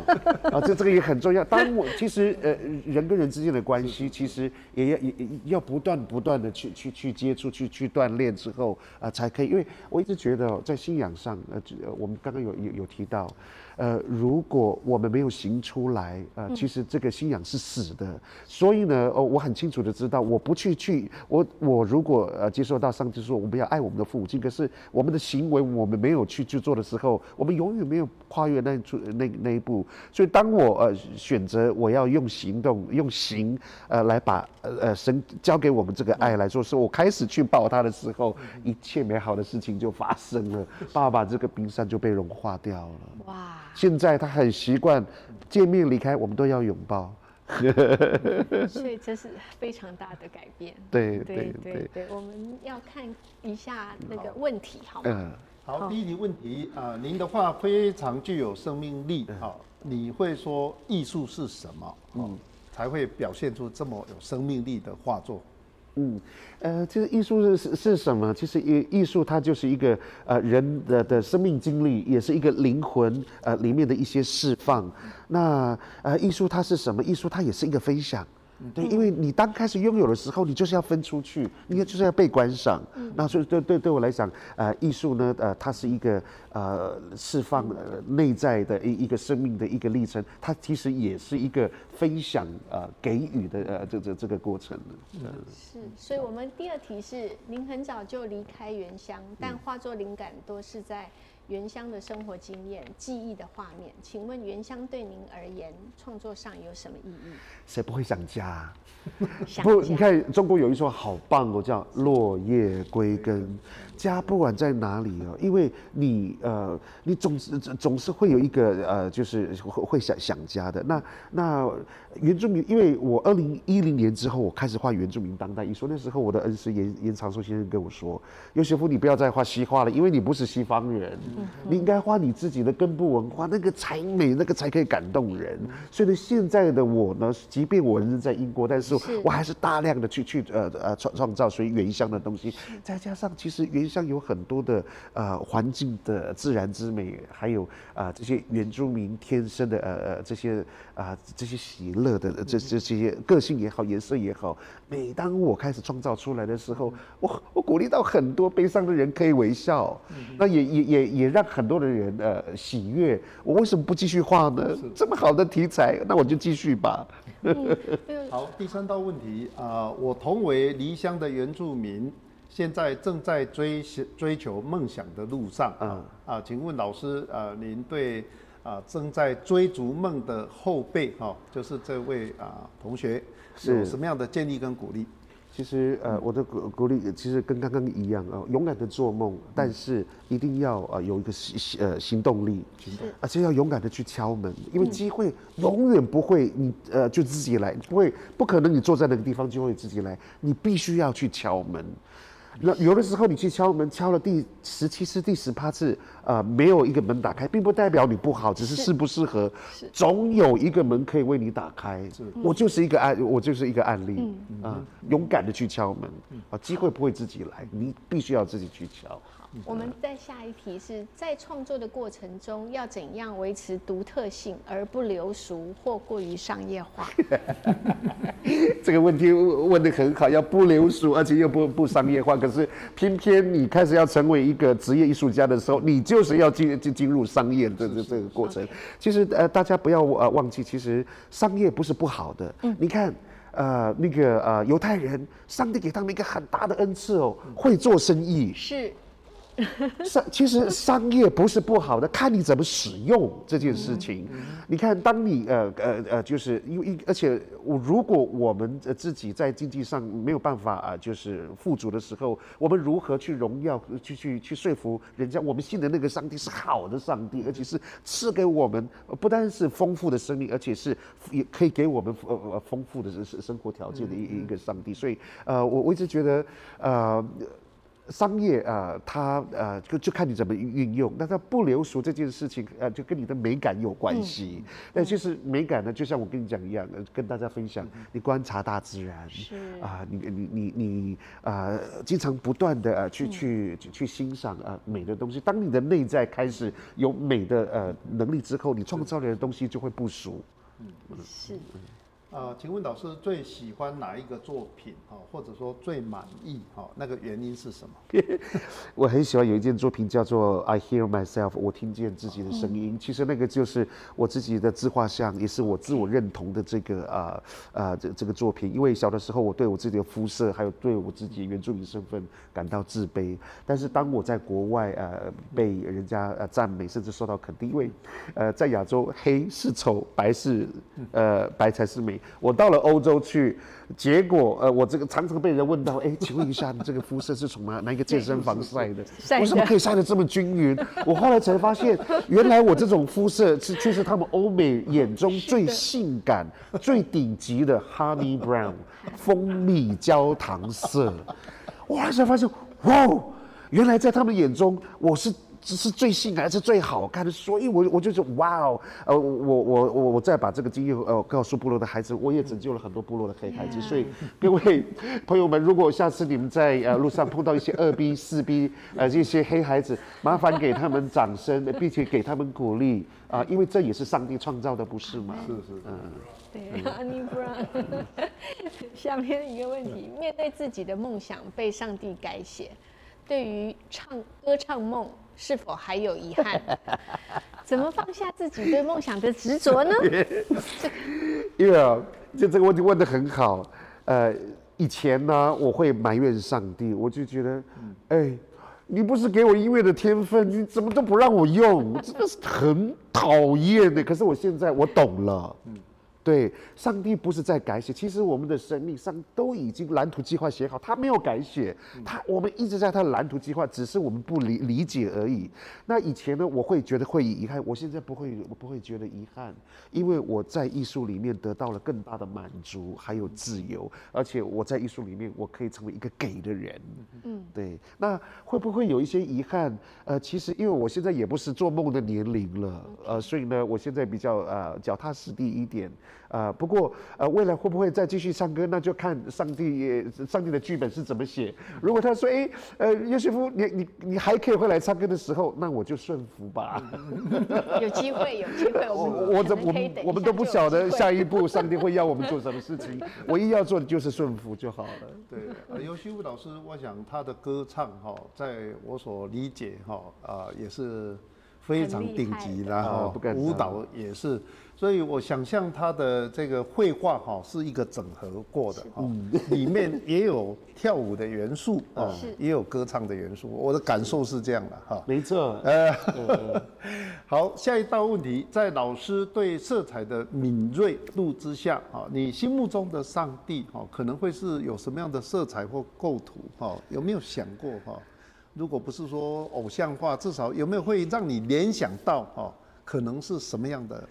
*laughs* 啊，这这个也很重要。当我其实呃人跟人之间的关系，其实也要也要不断不断的去去去接触，去去锻炼之后啊、呃、才可以。因为我一直觉得在信仰上，呃，我们刚刚有有有提到。呃，如果我们没有行出来，呃，其实这个信仰是死的。嗯、所以呢，呃，我很清楚的知道，我不去去，我我如果呃接受到上帝说我们要爱我们的父亲，可是我们的行为我们没有去去做的时候，我们永远没有跨越那一那那一步。所以当我呃选择我要用行动用行呃来把呃呃神交给我们这个爱来做，是我开始去抱他的时候，一切美好的事情就发生了，*laughs* 爸爸这个冰山就被融化掉了。哇！现在他很习惯见面离开，我们都要拥抱，*laughs* 所以这是非常大的改变。对对对对，对，我们要看一下那个问题，好吗？嗯，好，第一题问题啊，您的话非常具有生命力，好，你会说艺术是什么？嗯，才会表现出这么有生命力的画作？嗯，呃，其实艺术是是什么？其实艺艺术它就是一个呃人的的生命经历，也是一个灵魂呃里面的一些释放。那呃艺术它是什么？艺术它也是一个分享。对，因为你当开始拥有的时候，你就是要分出去，你就是要被观赏。嗯、那所以对对对我来讲，呃，艺术呢，呃，它是一个呃释放呃内在的一一个生命的一个历程，它其实也是一个分享呃给予的呃这这这个过程。嗯，是，所以我们第二题是，您很早就离开原乡，但化作灵感多是在。原乡的生活经验、记忆的画面，请问原乡对您而言，创作上有什么意义？谁不会想家？想家不，你看中国有一说好棒哦，叫落叶归根。家不管在哪里哦，因为你呃，你总是总是会有一个呃，就是会会想想家的。那那原住民，因为我二零一零年之后，我开始画原住民当代艺术。那时候我的恩师严严长寿先生跟我说：“尤学夫，你不要再画西画了，因为你不是西方人。”你应该画你自己的根部文化，那个才美，那个才可以感动人。所以呢，现在的我呢，即便我人在英国，但是我还是大量的去去呃呃创创造属于原乡的东西。再加上其实原乡有很多的呃环境的自然之美，还有啊、呃、这些原住民天生的呃呃这些啊、呃、这些喜乐的这这这些个性也好，颜色也好。每当我开始创造出来的时候，我我鼓励到很多悲伤的人可以微笑，那也也也也让很多的人呃喜悦。我为什么不继续画呢？这么好的题材，那我就继续吧。好，第三道问题啊、呃，我同为离乡的原住民，现在正在追追求梦想的路上啊啊，请问老师啊、呃，您对啊、呃、正在追逐梦的后辈哈、哦，就是这位啊、呃、同学。有什么样的建议跟鼓励？其实呃，我的鼓鼓励其实跟刚刚一样啊，勇敢的做梦，但是一定要啊有一个行呃行动力，而且要勇敢的去敲门，因为机会永远不会你呃就自己来，不会不可能你坐在那个地方就会自己来，你必须要去敲门。那有的时候你去敲门，敲了第十七次、第十八次，呃，没有一个门打开，并不代表你不好，只是适不适合。总有一个门可以为你打开。我就是一个案，我就是一个案例。啊，勇敢的去敲门，啊，机会不会自己来，你必须要自己去敲。我们在下一题是在创作的过程中要怎样维持独特性而不流俗或过于商业化？*laughs* 这个问题问的很好，要不流俗，而且又不不商业化。可是偏偏你开始要成为一个职业艺术家的时候，你就是要进进进入商业这这这个过程。其实呃，大家不要呃忘记，其实商业不是不好的。嗯，你看呃那个呃犹太人，上帝给他们一个很大的恩赐哦，会做生意。是。商其实商业不是不好的，看你怎么使用这件事情。你看，当你呃呃呃，就是因为而且我如果我们自己在经济上没有办法啊，就是富足的时候，我们如何去荣耀、去去去说服人家，我们信的那个上帝是好的上帝，而且是赐给我们不单是丰富的生命，而且是也可以给我们呃呃丰富的生生活条件的一一个上帝。所以呃，我我一直觉得呃。商业啊、呃，它呃就就看你怎么运用。那它不流俗这件事情，呃，就跟你的美感有关系。那、嗯、其实美感呢，就像我跟你讲一样，跟大家分享，你观察大自然，啊、呃，你你你你啊、呃，经常不断的呃去去去欣赏啊、呃、美的东西。当你的内在开始有美的呃能力之后，你创造的东西就会不俗。嗯，是。呃，请问老师最喜欢哪一个作品？哈，或者说最满意？哈，那个原因是什么？*laughs* 我很喜欢有一件作品叫做《I Hear Myself》，我听见自己的声音。其实那个就是我自己的自画像，也是我自我认同的这个啊啊这这个作品。因为小的时候，我对我自己的肤色，还有对我自己原住民身份感到自卑。但是当我在国外呃被人家呃赞美，甚至受到肯定，因为呃在亚洲黑是丑，白是呃白才是美。我到了欧洲去，结果呃，我这个常常被人问到，哎，请问一下，你这个肤色是从哪哪一个健身房晒的？为什么可以晒得这么均匀？我后来才发现，原来我这种肤色是却是他们欧美眼中最性感、最顶级的 honey brown 蜂蜜焦糖色。哇，才发现，哇，原来在他们眼中我是。这是最性感，是最好看的，所以我我就说哇哦，呃，我我我我再把这个经验呃告诉部落的孩子，我也拯救了很多部落的黑孩子。所以各位朋友们，如果下次你们在呃路上碰到一些二逼四逼呃这些黑孩子，麻烦给他们掌声，*laughs* 并且给他们鼓励啊，因为这也是上帝创造的，不是吗？是是嗯，对，Honey Brown。*laughs* 下面一个问题：面对自己的梦想被上帝改写，对于唱歌唱梦。是否还有遗憾？*laughs* 怎么放下自己对梦想的执着呢？*laughs* 因为啊，就这个问题问得很好。呃，以前呢，我会埋怨上帝，我就觉得，哎，你不是给我音乐的天分，你怎么都不让我用？真的是很讨厌的。可是我现在我懂了。对，上帝不是在改写，其实我们的生命上都已经蓝图计划写好，他没有改写，他我们一直在他的蓝图计划，只是我们不理理解而已。那以前呢，我会觉得会遗憾，我现在不会，我不会觉得遗憾，因为我在艺术里面得到了更大的满足，还有自由，而且我在艺术里面，我可以成为一个给的人。嗯，对。那会不会有一些遗憾？呃，其实因为我现在也不是做梦的年龄了，呃，所以呢，我现在比较呃脚踏实地一点。呃，不过呃，未来会不会再继续唱歌，那就看上帝，上帝的剧本是怎么写。如果他说，哎，呃，约瑟夫，你你你还可以回来唱歌的时候，那我就顺服吧。*laughs* 有机会，有机会，我们我我们我们都不晓得下一步 *laughs* 上帝会要我们做什么事情，唯一要做的就是顺服就好了。对，呃，尤西夫老师，我想他的歌唱哈，在我所理解哈，啊、呃，也是非常顶级的哈，舞蹈也是。所以我想象他的这个绘画哈是一个整合过的哈，里面也有跳舞的元素 *laughs* 啊，也有歌唱的元素。我的感受是这样的哈。没错。呃，*laughs* 好，下一道问题，在老师对色彩的敏锐度之下啊，你心目中的上帝哈可能会是有什么样的色彩或构图哈？有没有想过哈？如果不是说偶像化，至少有没有会让你联想到哦？可能是什么样的？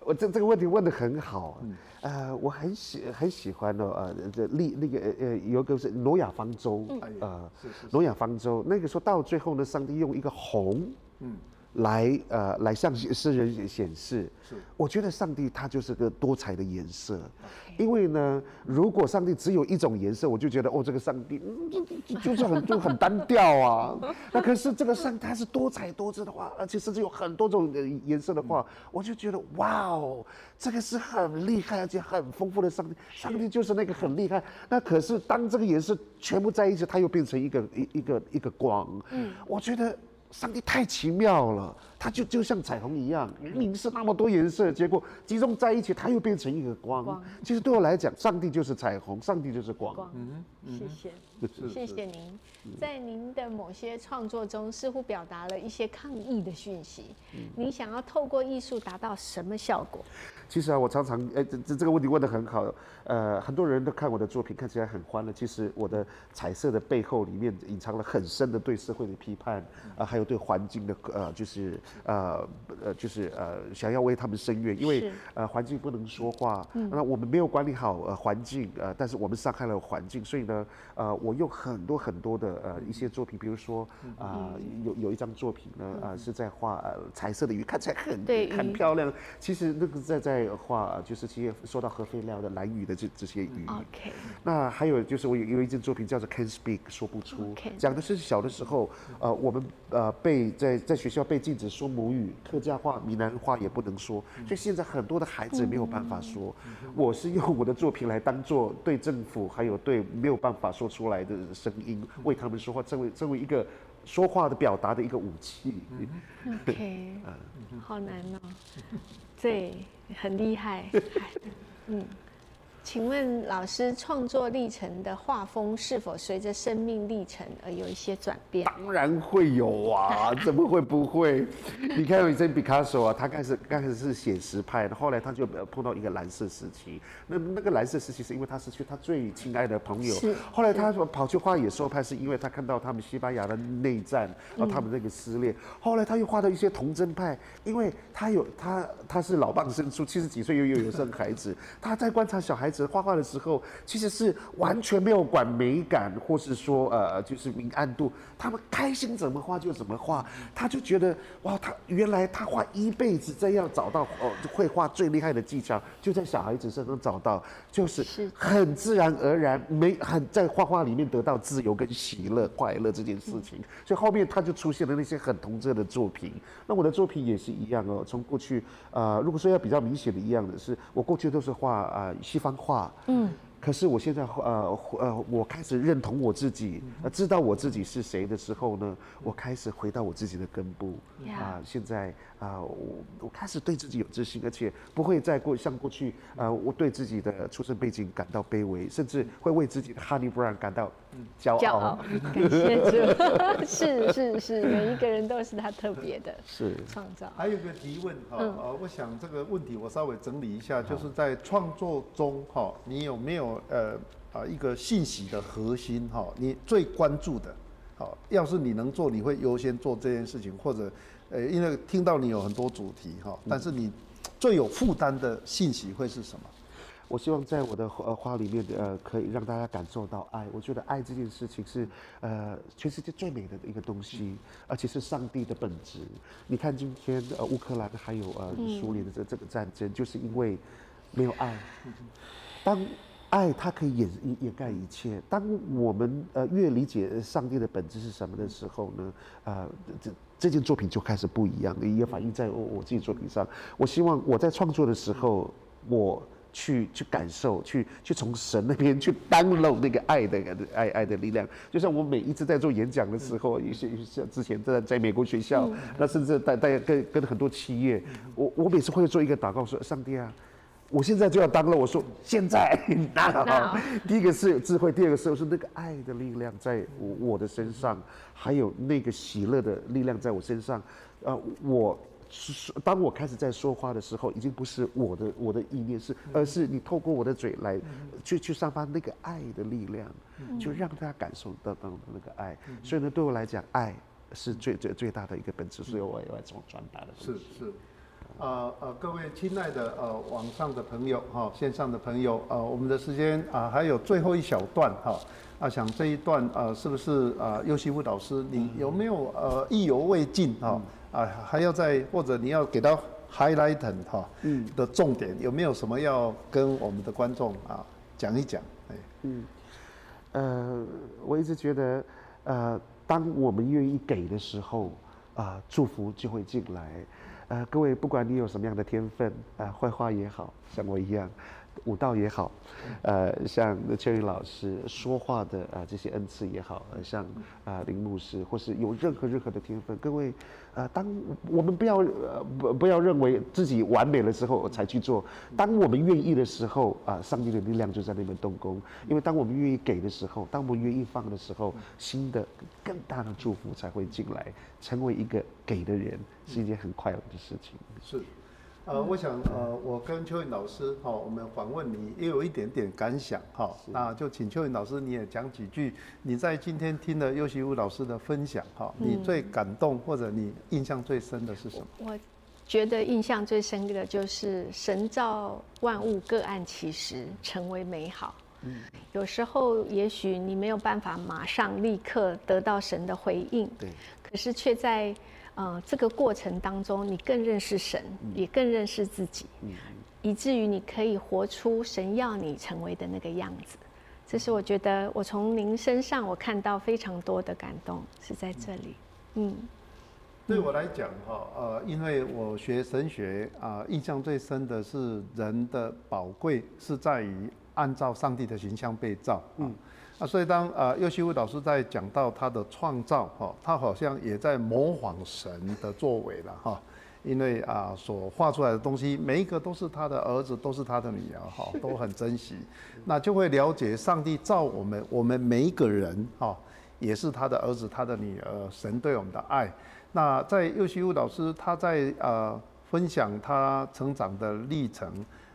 我这这个问题问得很好，嗯、呃，我很喜很喜欢哦，呃，这历那个呃有个是挪亚方舟，嗯、呃，挪亚方舟那个时候到最后呢，上帝用一个红，嗯。来，呃，来向世人显示，是，我觉得上帝他就是个多彩的颜色，Okay. 因为呢，如果上帝只有一种颜色，我就觉得哦，这个上帝，嗯，就是很就很单调啊。那可是这个上帝他是多彩多姿的话，而且甚至有很多种颜色的话，嗯，我就觉得哇哦，这个是很厉害而且很丰富的上帝，上帝就是那个很厉害。那可是当这个颜色全部在一起，它又变成一个一一个一个光，嗯，我觉得。上帝太奇妙了，它就就像彩虹一样，明明是那么多颜色，结果集中在一起，它又变成一个光。光其实对我来讲，上帝就是彩虹，上帝就是光。光嗯，谢谢，谢谢您。在您的某些创作中，似乎表达了一些抗议的讯息。您想要透过艺术达到什么效果？其实啊，我常常哎，这这这个问题问得很好。呃，很多人都看我的作品，看起来很欢乐。其实我的彩色的背后里面隐藏了很深的对社会的批判啊，还有对环境的呃，就是呃呃，就是呃，想要为他们伸冤。因为呃，环境不能说话，那我们没有管理好呃环境呃，但是我们伤害了环境，所以呢，呃，我用很多很多的呃一些作品，比如说啊，有有一张作品呢啊，是在画呃彩色的鱼，看起来很很漂亮。其实那个在在。在画就是其实说到核废料的蓝鱼的这这些鱼。OK。那还有就是我有有一件作品叫做 Can't Speak 说不出，讲的是小的时候，呃，我们呃被在在学校被禁止说母语，客家话、闽南话也不能说，所以现在很多的孩子没有办法说。我是用我的作品来当做对政府还有对没有办法说出来的声音为他们说话，成为成为一个说话的表达的一个武器。OK。*laughs* 好难哦。对，很厉害。嗯，请问老师创作历程的画风是否随着生命历程而有一些转变？当然会有啊，*laughs* 怎么会不会？你看，有一些毕卡索啊，他开始刚开始是写实派的，后来他就碰到一个蓝色时期。那那个蓝色时期是因为他失去他最亲爱的朋友，是后来他说跑去画野兽派，是因为他看到他们西班牙的内战，然后他们那个撕裂。嗯、后来他又画到一些童真派，因为他有他他是老蚌生出，七十几岁又又有生孩子，他在观察小孩子画画的时候，其实是完全没有管美感，或是说呃就是明暗度，他们开心怎么画就怎么画，他就觉得哇，他原来他画一辈子这样找到哦绘画最厉害的技巧，就在小孩子身上找到，就是很自然而然没很在画画里面得到自由跟喜乐快乐这件事情，所以后面他就出现了那些很童真的作品。那我的作品也是一样哦，从过去呃如果说要比较明显的一样的是，我过去都是画啊、呃、西方画，嗯，可是我现在呃呃，我开始认同我自己，呃，知道我自己是谁的时候呢，我开始回到我自己的根部。啊。现在啊，我我开始对自己有自信，而且不会再过像过去啊，我对自己的出生背景感到卑微，甚至会为自己的 Honey Brown 感到骄傲。骄傲，*laughs* 感谢主，*laughs* 是是是，每一个人都是他特别的，是创造。还有个提问哈，呃，我想这个问题我稍微整理一下，就是在创作中哈，你有没有？呃啊，一个信息的核心哈，你最关注的，好，要是你能做，你会优先做这件事情，或者，呃，因为听到你有很多主题哈，但是你最有负担的信息会是什么？我希望在我的呃花里面，呃，可以让大家感受到爱。我觉得爱这件事情是呃全世界最美的一个东西，而且是上帝的本质。你看今天呃乌克兰还有呃苏联的这这个战争，就是因为没有爱。当爱它可以掩掩盖一切。当我们呃越理解上帝的本质是什么的时候呢，呃，这这件作品就开始不一样，也反映在我我自己作品上。我希望我在创作的时候，我去去感受，去去从神那边去 download 那个爱的爱爱的力量。就像我每一次在做演讲的时候，有些像之前在在美国学校，那甚至带带跟跟很多企业，我我每次会做一个祷告说：上帝啊。我现在就要当了。我说现在 *laughs* 那好，第一个是有智慧，第二个是我说那个爱的力量在我我的身上，还有那个喜乐的力量在我身上。呃，我是当我开始在说话的时候，已经不是我的我的意念是，而是你透过我的嘴来去去散发那个爱的力量，就让大家感受到到那个爱。所以呢，对我来讲，爱是最最最大的一个本质，所以我也要从传达的是是。呃呃，各位亲爱的呃网上的朋友哈，线上的朋友，呃，我们的时间啊还有最后一小段哈，啊想这一段呃是不是啊优席夫导师你有没有呃意犹未尽哈？啊还要再或者你要给到 highlight 哈嗯。的重点有没有什么要跟我们的观众啊讲一讲？哎。嗯。呃我一直觉得呃当我们愿意给的时候啊祝福就会进来。呃，各位，不管你有什么样的天分，啊、呃，绘画也好，像我一样，舞蹈也好，呃，像秋云老师说话的啊、呃、这些恩赐也好，呃、像啊、林牧师，或是有任何任何的天分，各位，呃，当我们不要呃不不要认为自己完美了之后才去做，当我们愿意的时候啊、上帝的力量就在那边动工，因为当我们愿意给的时候，当我们愿意放的时候，新的更大的祝福才会进来，成为一个给的人是一件很快乐的事情。是。呃，我想，呃，我跟秋颖老师，哈，我们访问你也有一点点感想，哈，那就请秋颖老师你也讲几句，你在今天听了优席夫老师的分享，哈，你最感动或者你印象最深的是什么？我觉得印象最深的就是神造万物各按其时，成为美好。嗯，有时候也许你没有办法马上立刻得到神的回应，对，可是却在。呃，这个过程当中，你更认识神，也更认识自己，以至于你可以活出神要你成为的那个样子。这是我觉得我从您身上我看到非常多的感动，是在这里。嗯，对我来讲哈，呃，因为我学神学啊，印象最深的是人的宝贵是在于按照上帝的形象被造。嗯。啊，啊所以当啊，优席夫老师在讲到他的创造，哈，他好像也在模仿神的作为了，哈，因为啊，所画出来的东西，每一个都是他的儿子，都是他的女儿，哈，都很珍惜，那就会了解上帝造我们，我们每一个人，哈，也是他的儿子，他的女儿，神对我们的爱。那在尤西夫老师他在呃分享他成长的历程，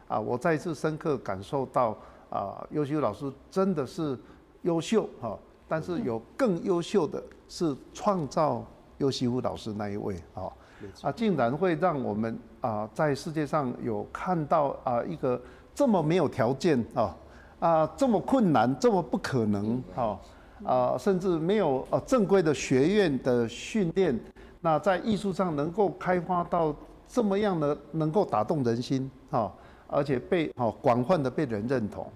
啊，我再次深刻感受到啊，优席夫老师真的是。优秀哈，但是有更优秀的是创造优西夫老师那一位啊，啊，竟然会让我们啊在世界上有看到啊一个这么没有条件啊啊这么困难这么不可能哈。啊甚至没有呃正规的学院的训练，那在艺术上能够开发到这么样的能够打动人心啊，而且被啊广泛的被人认同。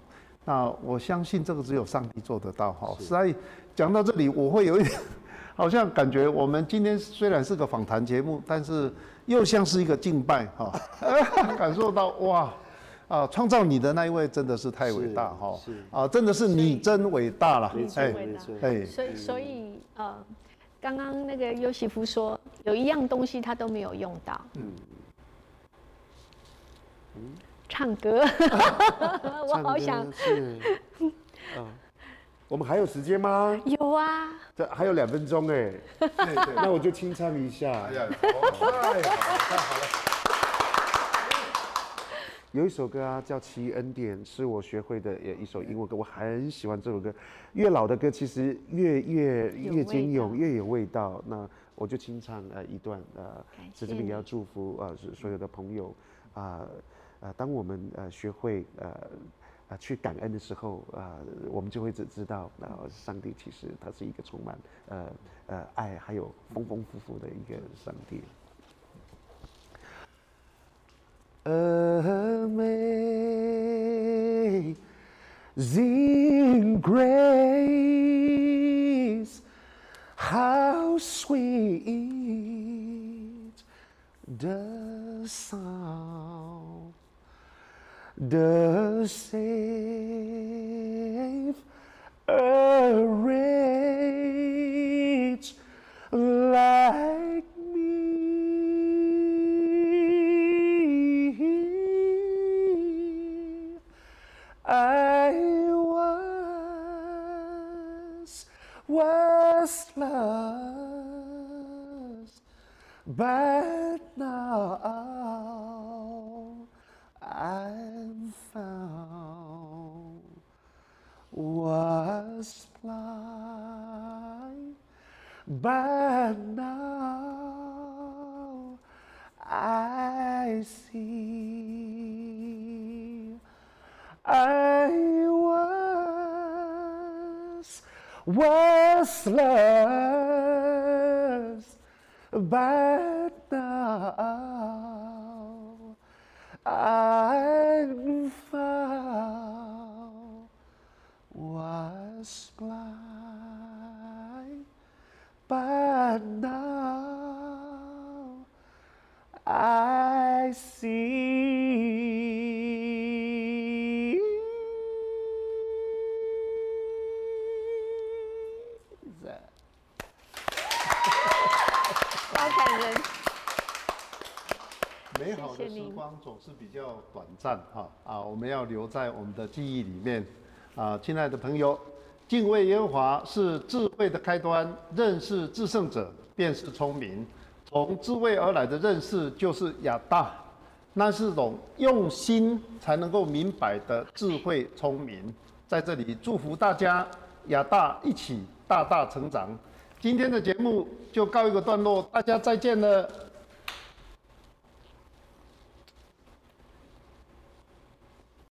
那我相信这个只有上帝做得到哈。所以讲到这里，我会有一点，*laughs* 好像感觉我们今天虽然是个访谈节目，但是又像是一个敬拜哈。*laughs* 感受到哇，啊，创造你的那一位真的是太伟大哈，是啊，真的是你真伟大了，你真伟大，哎，所以所以呃，刚刚那个优西夫说有一样东西他都没有用到，嗯，唱歌，*laughs* 我好想。是，啊，我们还有时间吗？有啊，这还有两分钟哎，那我就清唱一下，哎呀，太好了，太好了。有一首歌啊，叫《奇恩典》，是我学会的一首英文歌，我很喜欢这首歌。越老的歌，其实越越越坚勇，越有味道。那我就清唱呃一段呃，在这边也要祝福呃所有的朋友啊呃，呃，当我们呃学会呃呃去感恩的时候啊、呃，我们就会只知道啊、呃，上帝其实他是一个充满呃呃爱还有丰丰富富的一个上帝。Amazing grace, say 总是比较短暂哈啊，我们要留在我们的记忆里面啊，亲爱的朋友，敬畏耶和华是智慧的开端，认识至圣者便是聪明。从智慧而来的认识就是亚大，那是种用心才能够明白的智慧聪明。在这里祝福大家亚大一起大大成长。今天的节目就告一个段落，大家再见了。